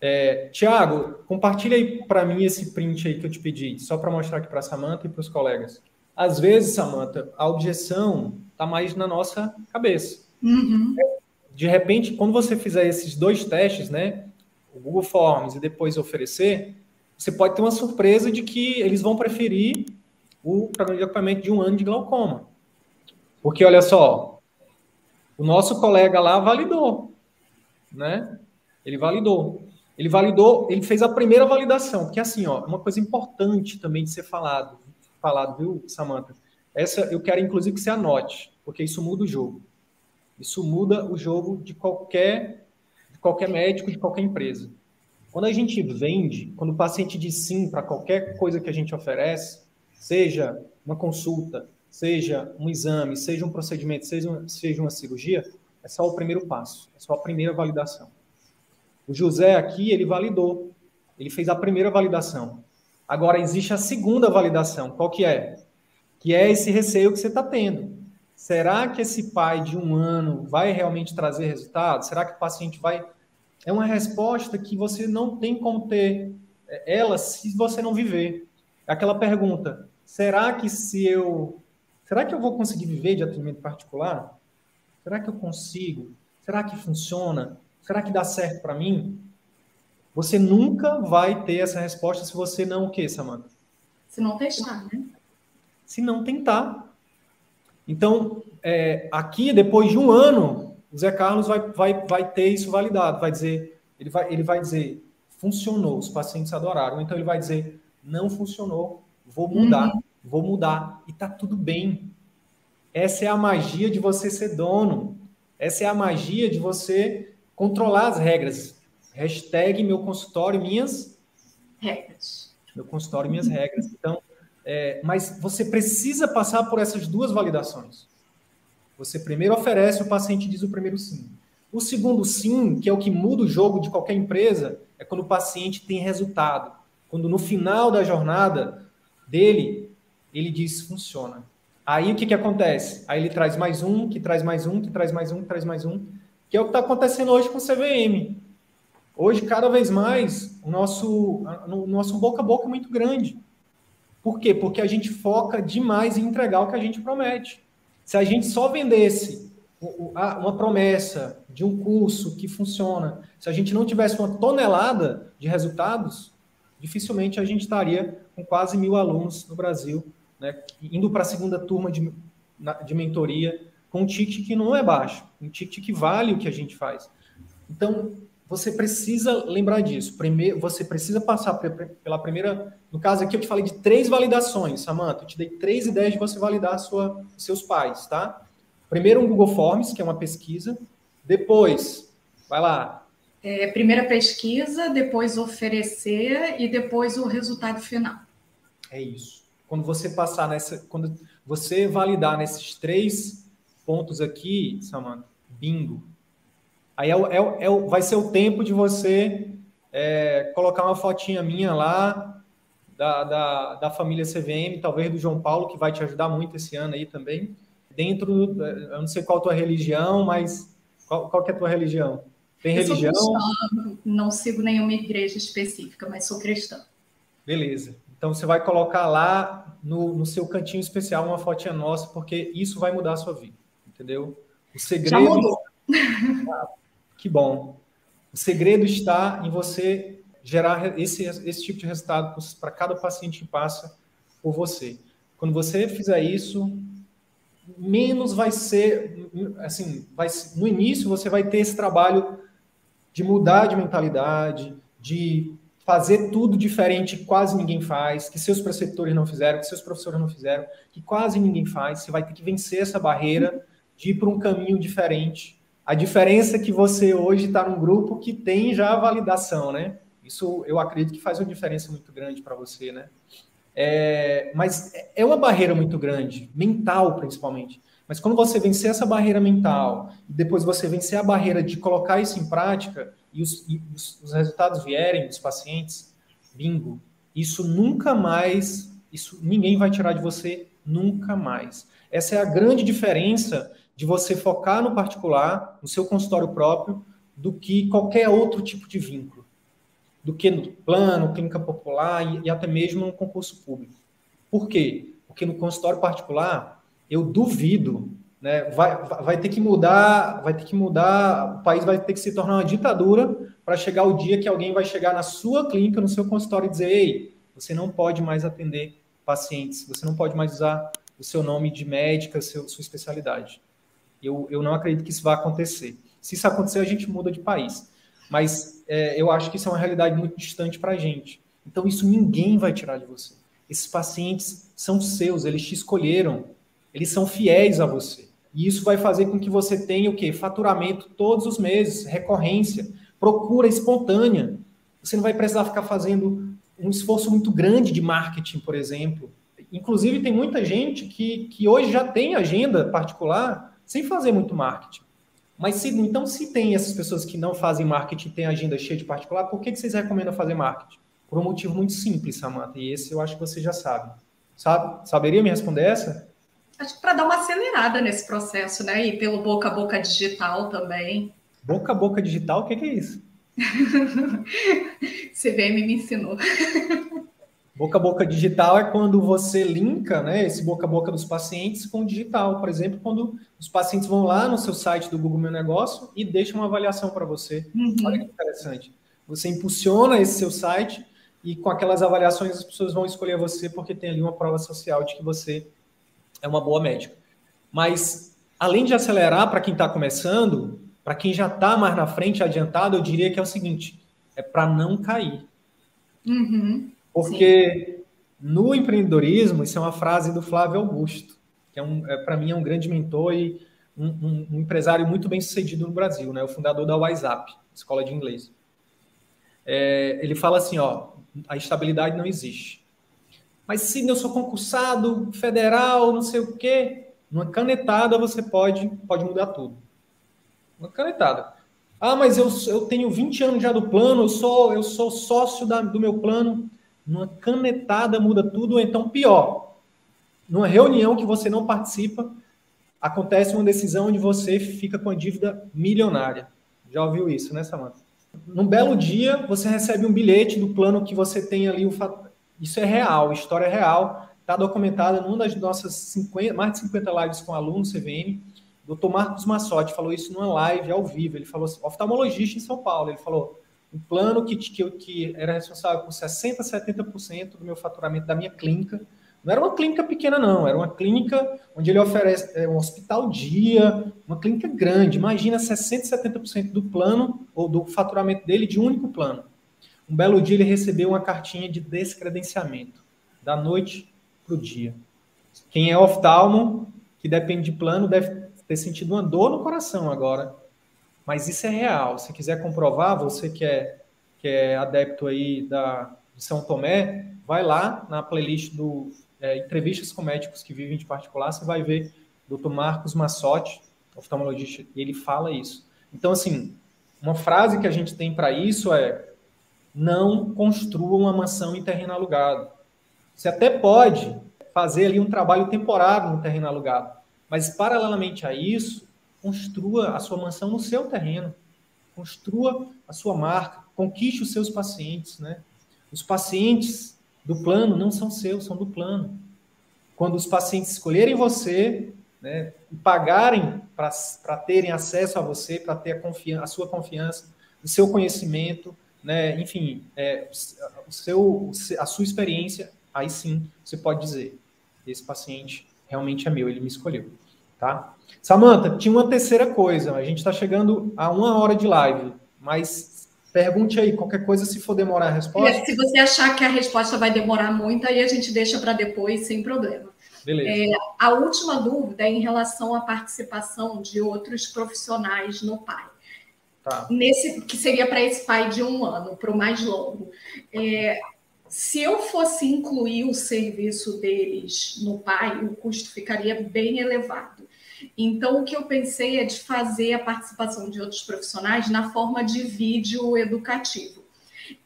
É, Tiago, compartilha aí para mim esse print aí que eu te pedi, só para mostrar aqui para a Samanta e para os colegas. Às vezes, Samanta, a objeção está mais na nossa cabeça. Uhum. De repente, quando você fizer esses dois testes, né, o Google Forms e depois oferecer, você pode ter uma surpresa de que eles vão preferir o programa de acompanhamento de um ano de glaucoma. Porque, olha só, o nosso colega lá validou né? Ele validou. Ele validou, ele fez a primeira validação, porque assim, ó, uma coisa importante também de ser falado, falado, viu, Samantha? Essa eu quero inclusive que você anote, porque isso muda o jogo. Isso muda o jogo de qualquer de qualquer médico, de qualquer empresa. Quando a gente vende, quando o paciente diz sim para qualquer coisa que a gente oferece, seja uma consulta, seja um exame, seja um procedimento, seja, seja uma cirurgia, é só o primeiro passo, é só a primeira validação. O José aqui, ele validou. Ele fez a primeira validação. Agora existe a segunda validação. Qual que é? Que é esse receio que você está tendo. Será que esse pai de um ano vai realmente trazer resultado? Será que o paciente vai. É uma resposta que você não tem como ter ela se você não viver. É aquela pergunta: será que se eu. Será que eu vou conseguir viver de atendimento particular? Será que eu consigo? Será que funciona? Será que dá certo para mim? Você nunca vai ter essa resposta se você não o quê, Samanta? Se não testar, né? Se não tentar. Então, é, aqui, depois de um ano, o Zé Carlos vai, vai, vai ter isso validado. Vai dizer, ele vai, ele vai dizer, funcionou, os pacientes adoraram. Então, ele vai dizer, não funcionou, vou mudar, uhum. vou mudar. E tá tudo bem. Essa é a magia de você ser dono. Essa é a magia de você controlar as regras. Hashtag meu consultório, minhas regras. Meu consultório, minhas regras. Então, é, mas você precisa passar por essas duas validações. Você primeiro oferece, o paciente diz o primeiro sim. O segundo sim, que é o que muda o jogo de qualquer empresa, é quando o paciente tem resultado. Quando no final da jornada dele, ele diz funciona. Aí o que, que acontece? Aí ele traz mais um, que traz mais um, que traz mais um, que traz mais um, que é o que está acontecendo hoje com o CVM. Hoje, cada vez mais, o nosso, o nosso boca a boca é muito grande. Por quê? Porque a gente foca demais em entregar o que a gente promete. Se a gente só vendesse uma promessa de um curso que funciona, se a gente não tivesse uma tonelada de resultados, dificilmente a gente estaria com quase mil alunos no Brasil, né, indo para a segunda turma de, de mentoria, com um ticket que não é baixo, um ticket que vale o que a gente faz. Então, você precisa lembrar disso. Primeiro, você precisa passar pela primeira. No caso aqui, eu te falei de três validações, Samantha. Eu te dei três ideias de você validar sua, seus pais, tá? Primeiro, um Google Forms, que é uma pesquisa. Depois, vai lá. É, primeira pesquisa, depois oferecer e depois o resultado final. É isso. Quando você passar nessa. Quando você validar nesses três pontos aqui, Samantha, bingo Aí é, é, é, vai ser o tempo de você é, colocar uma fotinha minha lá, da, da, da, família CVM, talvez do João Paulo, que vai te ajudar muito esse ano aí também. Dentro, eu não sei qual a tua religião, mas qual, qual que é a tua religião? Tem eu religião? Cristã, não sigo nenhuma igreja específica, mas sou cristã. Beleza. Então você vai colocar lá no, no seu cantinho especial uma fotinha nossa, porque isso vai mudar a sua vida, entendeu? O segredo. Já mudou. Que bom. O segredo está em você gerar esse, esse tipo de resultado para cada paciente que passa por você. Quando você fizer isso, menos vai ser, assim, vai, no início você vai ter esse trabalho de mudar de mentalidade, de fazer tudo diferente que quase ninguém faz, que seus preceptores não fizeram, que seus professores não fizeram, que quase ninguém faz. Você vai ter que vencer essa barreira de ir para um caminho diferente a diferença é que você hoje está num grupo que tem já a validação, né? Isso eu acredito que faz uma diferença muito grande para você, né? É, mas é uma barreira muito grande, mental principalmente. Mas quando você vencer essa barreira mental, e depois você vencer a barreira de colocar isso em prática, e os, e os, os resultados vierem dos pacientes, bingo, isso nunca mais, isso ninguém vai tirar de você, nunca mais. Essa é a grande diferença de você focar no particular, no seu consultório próprio, do que qualquer outro tipo de vínculo. Do que no plano, clínica popular e, e até mesmo no concurso público. Por quê? Porque no consultório particular, eu duvido, né, vai, vai ter que mudar, vai ter que mudar, o país vai ter que se tornar uma ditadura para chegar o dia que alguém vai chegar na sua clínica, no seu consultório e dizer, ei, você não pode mais atender pacientes, você não pode mais usar o seu nome de médica, seu, sua especialidade. Eu, eu não acredito que isso vá acontecer. Se isso acontecer, a gente muda de país. Mas é, eu acho que isso é uma realidade muito distante para a gente. Então, isso ninguém vai tirar de você. Esses pacientes são seus, eles te escolheram, eles são fiéis a você. E isso vai fazer com que você tenha o quê? Faturamento todos os meses, recorrência, procura espontânea. Você não vai precisar ficar fazendo um esforço muito grande de marketing, por exemplo. Inclusive, tem muita gente que, que hoje já tem agenda particular sem fazer muito marketing. Mas se, então, se tem essas pessoas que não fazem marketing, têm agenda cheia de particular, por que, que vocês recomendam fazer marketing? Por um motivo muito simples, Samantha, e esse eu acho que você já sabe. sabe saberia me responder essa? Acho que para dar uma acelerada nesse processo, né? E pelo boca a boca digital também. Boca a boca digital, o que, que é isso? CVM me ensinou. Boca a boca digital é quando você linka né, esse boca a boca dos pacientes com o digital. Por exemplo, quando os pacientes vão lá no seu site do Google Meu Negócio e deixam uma avaliação para você. Uhum. Olha que interessante. Você impulsiona esse seu site e com aquelas avaliações as pessoas vão escolher você porque tem ali uma prova social de que você é uma boa médica. Mas, além de acelerar para quem está começando, para quem já está mais na frente, adiantado, eu diria que é o seguinte: é para não cair. Uhum. Porque Sim. no empreendedorismo, isso é uma frase do Flávio Augusto, que é um, é, para mim é um grande mentor e um, um, um, empresário muito bem sucedido no Brasil, né? o fundador da WhatsApp, escola de inglês. É, ele fala assim, ó, a estabilidade não existe. Mas se eu sou concursado, federal, não sei o quê, numa canetada você pode, pode mudar tudo. Uma canetada. Ah, mas eu, eu tenho 20 anos já do plano, eu sou, eu sou sócio da, do meu plano numa canetada muda tudo, ou então pior, numa reunião que você não participa, acontece uma decisão onde você fica com a dívida milionária. Já ouviu isso, né, Samanta? Num belo dia, você recebe um bilhete do plano que você tem ali. O Isso é real, história é real. está documentada numa das nossas 50, mais de 50 lives com alunos CVM. Dr. Marcos Massotti falou isso numa live ao vivo. Ele falou assim, oftalmologista em São Paulo. Ele falou: um plano que, que, que era responsável por 60%, 70% do meu faturamento da minha clínica. Não era uma clínica pequena, não. Era uma clínica onde ele oferece é, um hospital dia, uma clínica grande. Imagina 60%, 70% do plano ou do faturamento dele de um único plano. Um belo dia ele recebeu uma cartinha de descredenciamento, da noite para o dia. Quem é oftalmo, que depende de plano, deve ter sentido uma dor no coração agora. Mas isso é real. Se quiser comprovar, você que é, que é adepto aí da, de São Tomé, vai lá na playlist do é, Entrevistas com Médicos que Vivem de Particular, você vai ver Dr. Marcos Massotti, oftalmologista, e ele fala isso. Então, assim, uma frase que a gente tem para isso é não construa uma mansão em terreno alugado. Você até pode fazer ali um trabalho temporário no terreno alugado, mas paralelamente a isso, construa a sua mansão no seu terreno, construa a sua marca, conquiste os seus pacientes, né? Os pacientes do plano não são seus, são do plano. Quando os pacientes escolherem você, né, e pagarem para terem acesso a você, para ter a, confiança, a sua confiança, o seu conhecimento, né, enfim, é, o seu, a sua experiência, aí sim você pode dizer: esse paciente realmente é meu, ele me escolheu. Tá? Samanta, tinha uma terceira coisa. A gente está chegando a uma hora de live, mas pergunte aí, qualquer coisa, se for demorar a resposta. Se você achar que a resposta vai demorar muito, aí a gente deixa para depois, sem problema. Beleza. É, a última dúvida é em relação à participação de outros profissionais no PAI. Tá. Nesse, que seria para esse pai de um ano, para o mais longo. É, se eu fosse incluir o serviço deles no pai, o custo ficaria bem elevado. Então, o que eu pensei é de fazer a participação de outros profissionais na forma de vídeo educativo.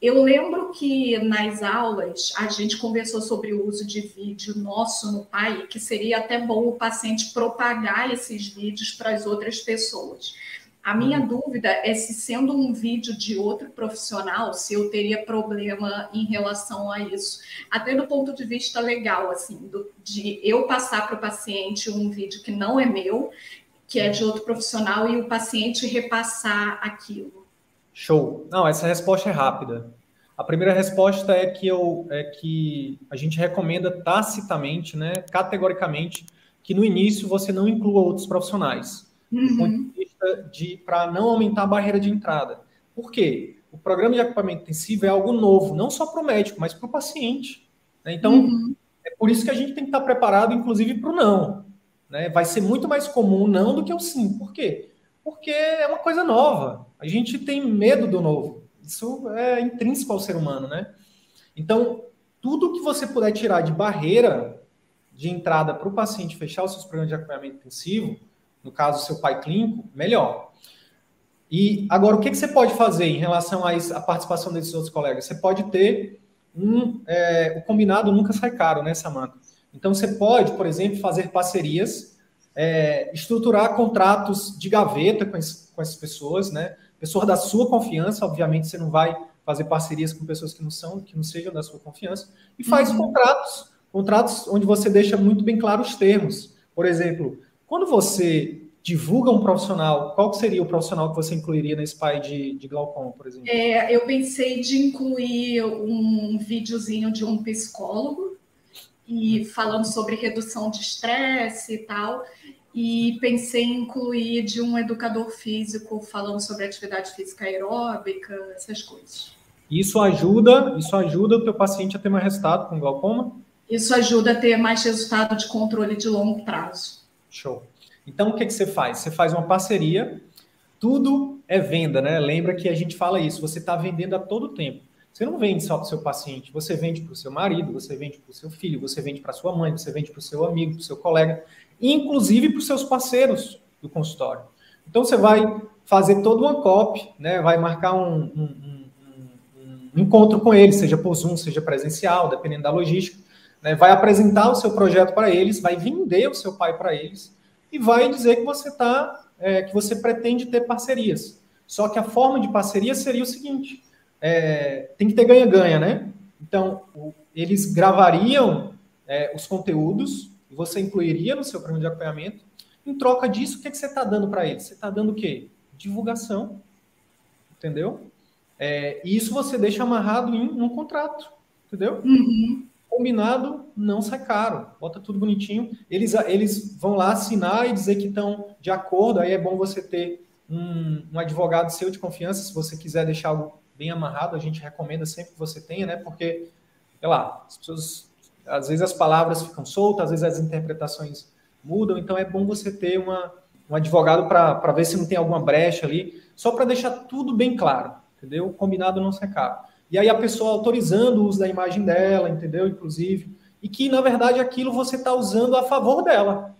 Eu lembro que nas aulas a gente conversou sobre o uso de vídeo nosso no pai, que seria até bom o paciente propagar esses vídeos para as outras pessoas. A minha uhum. dúvida é se, sendo um vídeo de outro profissional, se eu teria problema em relação a isso. Até do ponto de vista legal, assim, do, de eu passar para o paciente um vídeo que não é meu, que é de outro profissional, e o paciente repassar aquilo. Show. Não, essa resposta é rápida. A primeira resposta é que, eu, é que a gente recomenda tacitamente, né, categoricamente, que no início você não inclua outros profissionais. Uhum de para não aumentar a barreira de entrada. Por quê? O programa de equipamento intensivo é algo novo, não só para o médico, mas para o paciente. Né? Então, uhum. é por isso que a gente tem que estar preparado, inclusive, para o não. Né? Vai ser muito mais comum o não do que o sim. Por quê? Porque é uma coisa nova. A gente tem medo do novo. Isso é intrínseco ao ser humano, né? Então, tudo que você puder tirar de barreira de entrada para o paciente fechar os seus programas de acompanhamento intensivo, no caso, seu pai clínico, melhor. E agora, o que, que você pode fazer em relação à participação desses outros colegas? Você pode ter um. É, o combinado nunca sai caro, né, Samanta? Então, você pode, por exemplo, fazer parcerias, é, estruturar contratos de gaveta com, esse, com essas pessoas, né? Pessoas da sua confiança, obviamente, você não vai fazer parcerias com pessoas que não são, que não sejam da sua confiança, e faz uhum. contratos, contratos onde você deixa muito bem claro os termos. Por exemplo, quando você divulga um profissional, qual seria o profissional que você incluiria nesse pai de, de glaucoma, por exemplo? É, eu pensei de incluir um videozinho de um psicólogo e falando sobre redução de estresse e tal. E pensei em incluir de um educador físico falando sobre atividade física aeróbica, essas coisas. Isso ajuda, isso ajuda o teu paciente a ter mais resultado com glaucoma? Isso ajuda a ter mais resultado de controle de longo prazo. Show. Então, o que, que você faz? Você faz uma parceria, tudo é venda, né? Lembra que a gente fala isso, você está vendendo a todo tempo. Você não vende só para o seu paciente, você vende para o seu marido, você vende para o seu filho, você vende para sua mãe, você vende para o seu amigo, para o seu colega, inclusive para os seus parceiros do consultório. Então, você vai fazer toda uma copy, né? vai marcar um, um, um, um encontro com eles, seja por Zoom, seja presencial, dependendo da logística né, vai apresentar o seu projeto para eles, vai vender o seu pai para eles e vai dizer que você tá, é, que você pretende ter parcerias. Só que a forma de parceria seria o seguinte: é, tem que ter ganha-ganha, né? Então, o, eles gravariam é, os conteúdos, você incluiria no seu programa de acompanhamento. Em troca disso, o que, é que você está dando para eles? Você está dando o quê? Divulgação. Entendeu? É, e isso você deixa amarrado em um contrato. Entendeu? Uhum. Combinado não sai caro. Bota tudo bonitinho. Eles, eles vão lá assinar e dizer que estão de acordo. Aí é bom você ter um, um advogado seu de confiança, se você quiser deixar algo bem amarrado, a gente recomenda sempre que você tenha, né? Porque, sei lá, as pessoas, às vezes as palavras ficam soltas, às vezes as interpretações mudam, então é bom você ter uma, um advogado para ver se não tem alguma brecha ali, só para deixar tudo bem claro, entendeu? Combinado não ser caro. E aí a pessoa autorizando o uso da imagem dela, entendeu? Inclusive, e que na verdade aquilo você está usando a favor dela.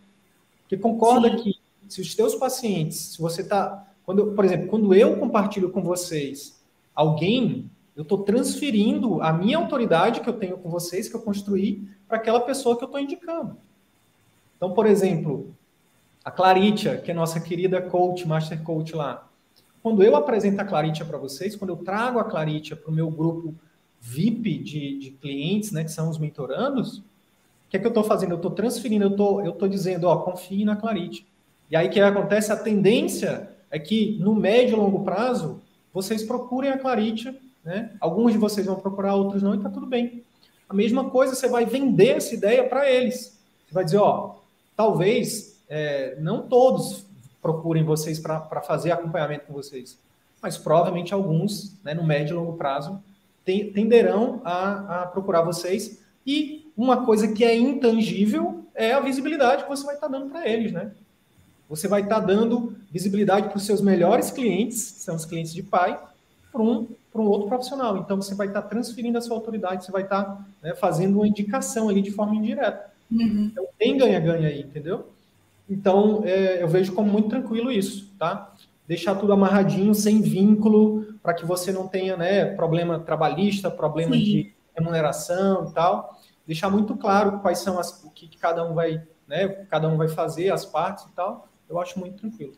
Porque concorda Sim. que se os teus pacientes, se você está, quando, por exemplo, quando eu compartilho com vocês alguém, eu estou transferindo a minha autoridade que eu tenho com vocês, que eu construí, para aquela pessoa que eu estou indicando. Então, por exemplo, a Claritia, que é nossa querida coach, master coach lá. Quando eu apresento a Claritia para vocês, quando eu trago a Claritia para o meu grupo VIP de, de, clientes, né, que são os mentorandos, o que é que eu estou fazendo? Eu estou transferindo, eu estou eu tô dizendo, ó, confie na Claritia. E aí o que acontece? A tendência é que no médio e longo prazo vocês procurem a Claritia, né? Alguns de vocês vão procurar, outros não, e tá tudo bem. A mesma coisa, você vai vender essa ideia para eles. Você vai dizer, ó, talvez é, não todos procurem vocês para fazer acompanhamento com vocês, mas provavelmente alguns, né, no médio e longo prazo, tenderão a, a procurar vocês. E uma coisa que é intangível é a visibilidade que você vai estar tá dando para eles, né? Você vai estar tá dando visibilidade para os seus melhores clientes, que são os clientes de pai, para um, um outro profissional. Então, você vai estar tá transferindo a sua autoridade, você vai estar tá, né, fazendo uma indicação ali de forma indireta. Uhum. Então, tem ganha-ganha aí, entendeu? Então, é, eu vejo como muito tranquilo isso, tá? Deixar tudo amarradinho, sem vínculo, para que você não tenha né, problema trabalhista, problema Sim. de remuneração e tal. Deixar muito claro quais são as, o que cada um vai, né, cada um vai fazer, as partes e tal eu acho muito tranquilo.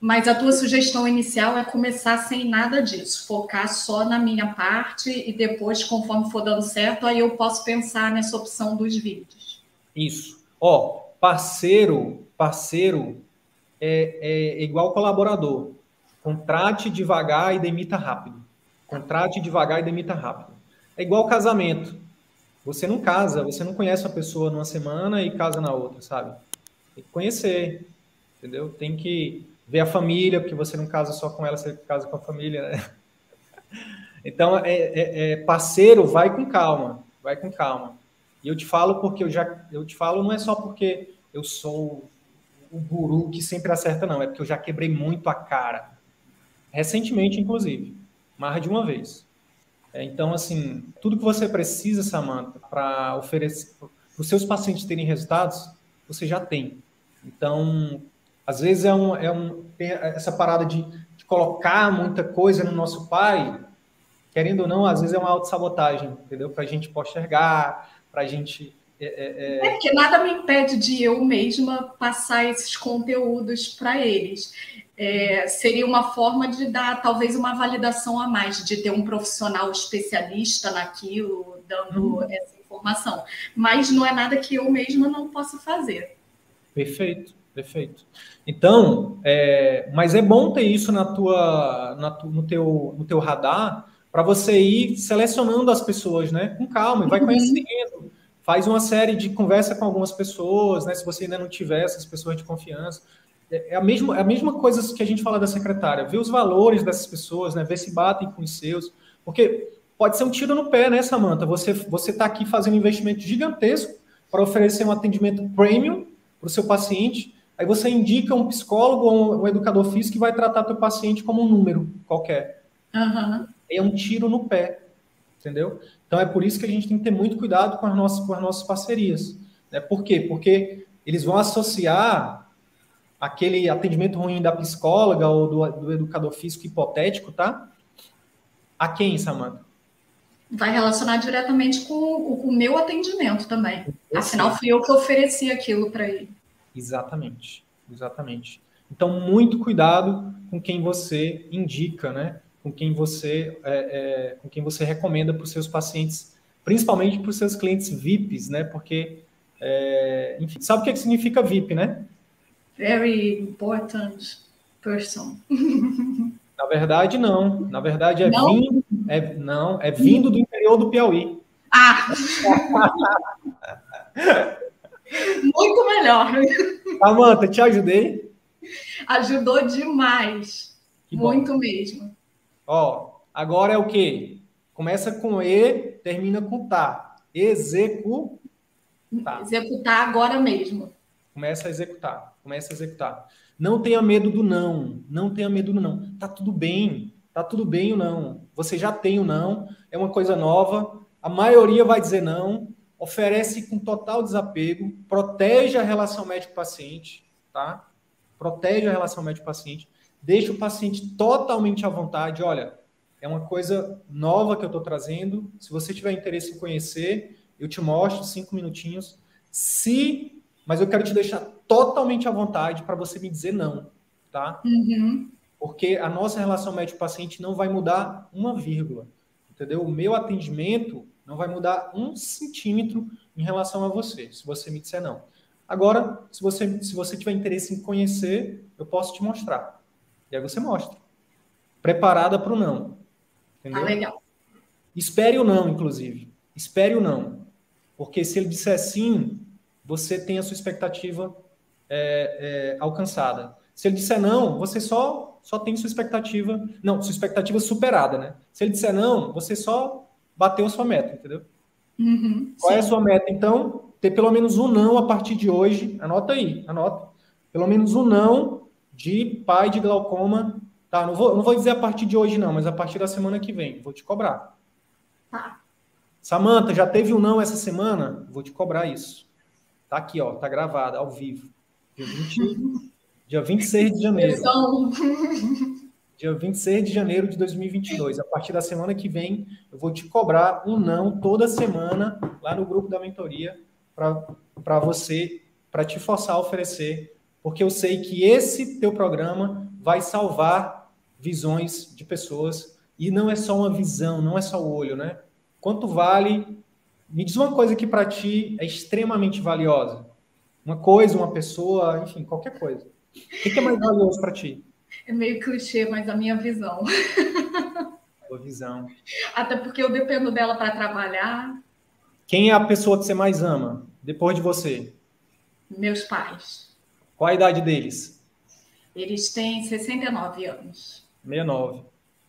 Mas a tua sugestão inicial é começar sem nada disso, focar só na minha parte e depois, conforme for dando certo, aí eu posso pensar nessa opção dos vídeos. Isso. Ó, parceiro, parceiro é, é igual colaborador. Contrate devagar e demita rápido. Contrate devagar e demita rápido. É igual casamento. Você não casa, você não conhece uma pessoa numa semana e casa na outra, sabe? Tem que conhecer, entendeu? Tem que ver a família, porque você não casa só com ela, você casa com a família, né? Então, é, é, é, parceiro, vai com calma, vai com calma. E eu te falo porque eu já, eu te falo não é só porque eu sou o guru que sempre acerta, não, é porque eu já quebrei muito a cara. Recentemente, inclusive, mais de uma vez. É, então, assim, tudo que você precisa, Samantha, para oferecer para os seus pacientes terem resultados, você já tem. Então, às vezes é um, é um essa parada de, de colocar muita coisa no nosso pai, querendo ou não, às vezes é uma autossabotagem, entendeu? Para a gente postergar, para a gente. É, é, é... é, porque nada me impede de eu mesma passar esses conteúdos para eles. É, seria uma forma de dar talvez uma validação a mais, de ter um profissional especialista naquilo, dando uhum. essa informação. Mas não é nada que eu mesma não possa fazer. Perfeito. Perfeito. Então, é, mas é bom ter isso na tua, na tu, no, teu, no teu radar para você ir selecionando as pessoas, né? Com calma, e vai uhum. conhecendo. Faz uma série de conversa com algumas pessoas, né? Se você ainda não tiver essas pessoas de confiança. É, é a mesma, é a mesma coisa que a gente fala da secretária. Ver os valores dessas pessoas, né? Ver se batem com os seus. Porque pode ser um tiro no pé, né, Samanta? Você você está aqui fazendo um investimento gigantesco para oferecer um atendimento premium para o seu paciente Aí você indica um psicólogo ou um educador físico que vai tratar teu paciente como um número qualquer. Uhum. É um tiro no pé, entendeu? Então é por isso que a gente tem que ter muito cuidado com as nossas, com as nossas parcerias. Né? Por quê? Porque eles vão associar aquele atendimento ruim da psicóloga ou do, do educador físico hipotético, tá? A quem, Samanta? Vai relacionar diretamente com, com o meu atendimento também. Afinal, fui eu que ofereci aquilo para ele. Exatamente, exatamente. Então, muito cuidado com quem você indica, né? Com quem você, é, é, com quem você recomenda para os seus pacientes, principalmente para os seus clientes VIPs, né? Porque É, enfim, sabe o que, é que significa VIP, né? Very important person. Na verdade, não. Na verdade, é não? vindo. É, não, é vindo do interior do Piauí. Ah! Muito melhor. Amanda, te ajudei? Ajudou demais. Muito mesmo. Ó, agora é o quê? Começa com E, termina com tá. Executar. Executar agora mesmo. Começa a executar. Começa a executar. Não tenha medo do não. Não tenha medo do não. Tá tudo bem. Tá tudo bem o não. Você já tem o não. É uma coisa nova. A maioria vai dizer não. Oferece com total desapego. Protege a relação médico-paciente, tá? Protege a relação médico-paciente. Deixa o paciente totalmente à vontade. Olha, é uma coisa nova que eu estou trazendo. Se você tiver interesse em conhecer, eu te mostro cinco minutinhos. Se, mas eu quero te deixar totalmente à vontade para você me dizer não, tá? Uhum. Porque a nossa relação médico-paciente não vai mudar uma vírgula, entendeu? O meu atendimento não vai mudar um centímetro em relação a você, se você me disser não. Agora, se você, se você tiver interesse em conhecer, eu posso te mostrar. E aí você mostra. Preparada para o não. Entendeu? Ah, legal. Espere o não, inclusive. Espere o não. Porque se ele disser sim, você tem a sua expectativa é, é, alcançada. Se ele disser não, você só, só tem sua expectativa. Não, sua expectativa superada, né? Se ele disser não, você só bateu a sua meta, entendeu? Uhum, Qual sim. é a sua meta? Então, ter pelo menos um não a partir de hoje. Anota aí, anota. Pelo menos um não de pai de glaucoma. Tá, não vou, não vou dizer a partir de hoje, não, mas a partir da semana que vem. Vou te cobrar. Tá. Samanta, já teve um não essa semana? Vou te cobrar isso. Tá aqui, ó, tá gravado, ao vivo. Dia, 20, dia 26 de janeiro. Dia 26 de janeiro de 2022. A partir da semana que vem, eu vou te cobrar um não toda semana lá no grupo da mentoria para você, para te forçar a oferecer porque eu sei que esse teu programa vai salvar visões de pessoas e não é só uma visão, não é só o olho, né? Quanto vale? Me diz uma coisa que para ti é extremamente valiosa. Uma coisa, uma pessoa, enfim, qualquer coisa. O que é mais valioso para ti? É meio clichê, mas a minha visão. Tua visão. Até porque eu dependo dela para trabalhar. Quem é a pessoa que você mais ama depois de você? Meus pais. Qual a idade deles? Eles têm 69 anos. 69.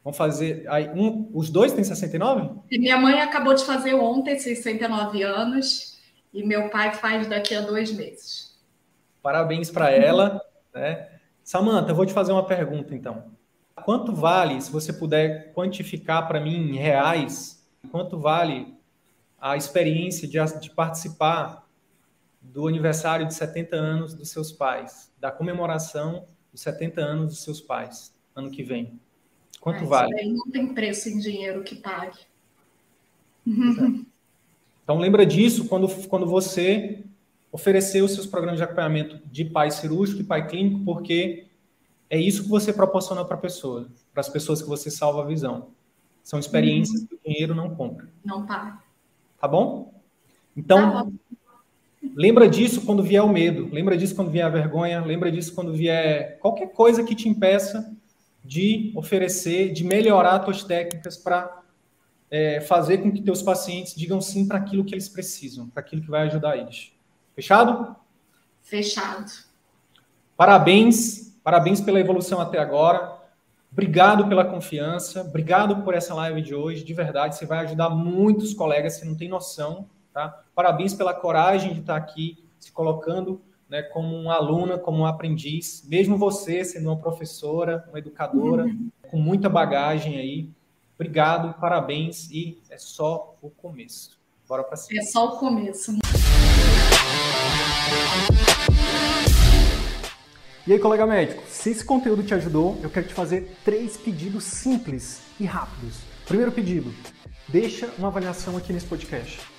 Vamos fazer. Aí, um, os dois têm 69? E minha mãe acabou de fazer ontem 69 anos e meu pai faz daqui a dois meses. Parabéns para ela. Né? Samanta, eu vou te fazer uma pergunta então. Quanto vale, se você puder quantificar para mim em reais, quanto vale a experiência de, de participar do aniversário de 70 anos dos seus pais, da comemoração dos 70 anos dos seus pais, ano que vem. Quanto é, vale? Não tem preço em dinheiro que pague. Então lembra disso quando, quando você oferecer os seus programas de acompanhamento de pai cirúrgico e pai clínico, porque é isso que você proporciona para a pessoa, para as pessoas que você salva a visão. São experiências uhum. que o dinheiro não compra. Não paga. Tá bom? Então, tá bom. Lembra disso quando vier o medo, lembra disso quando vier a vergonha, lembra disso quando vier qualquer coisa que te impeça de oferecer, de melhorar suas técnicas para é, fazer com que teus pacientes digam sim para aquilo que eles precisam, para aquilo que vai ajudar eles. Fechado? Fechado. Parabéns, parabéns pela evolução até agora. Obrigado pela confiança, obrigado por essa live de hoje. De verdade, você vai ajudar muitos colegas, você não tem noção. Tá? Parabéns pela coragem de estar aqui se colocando né, como uma aluna, como um aprendiz, mesmo você sendo uma professora, uma educadora, uhum. com muita bagagem aí. Obrigado, parabéns e é só o começo. Bora para cima. É só o começo. E aí, colega médico, se esse conteúdo te ajudou, eu quero te fazer três pedidos simples e rápidos. Primeiro pedido, deixa uma avaliação aqui nesse podcast.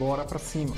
Bora pra cima!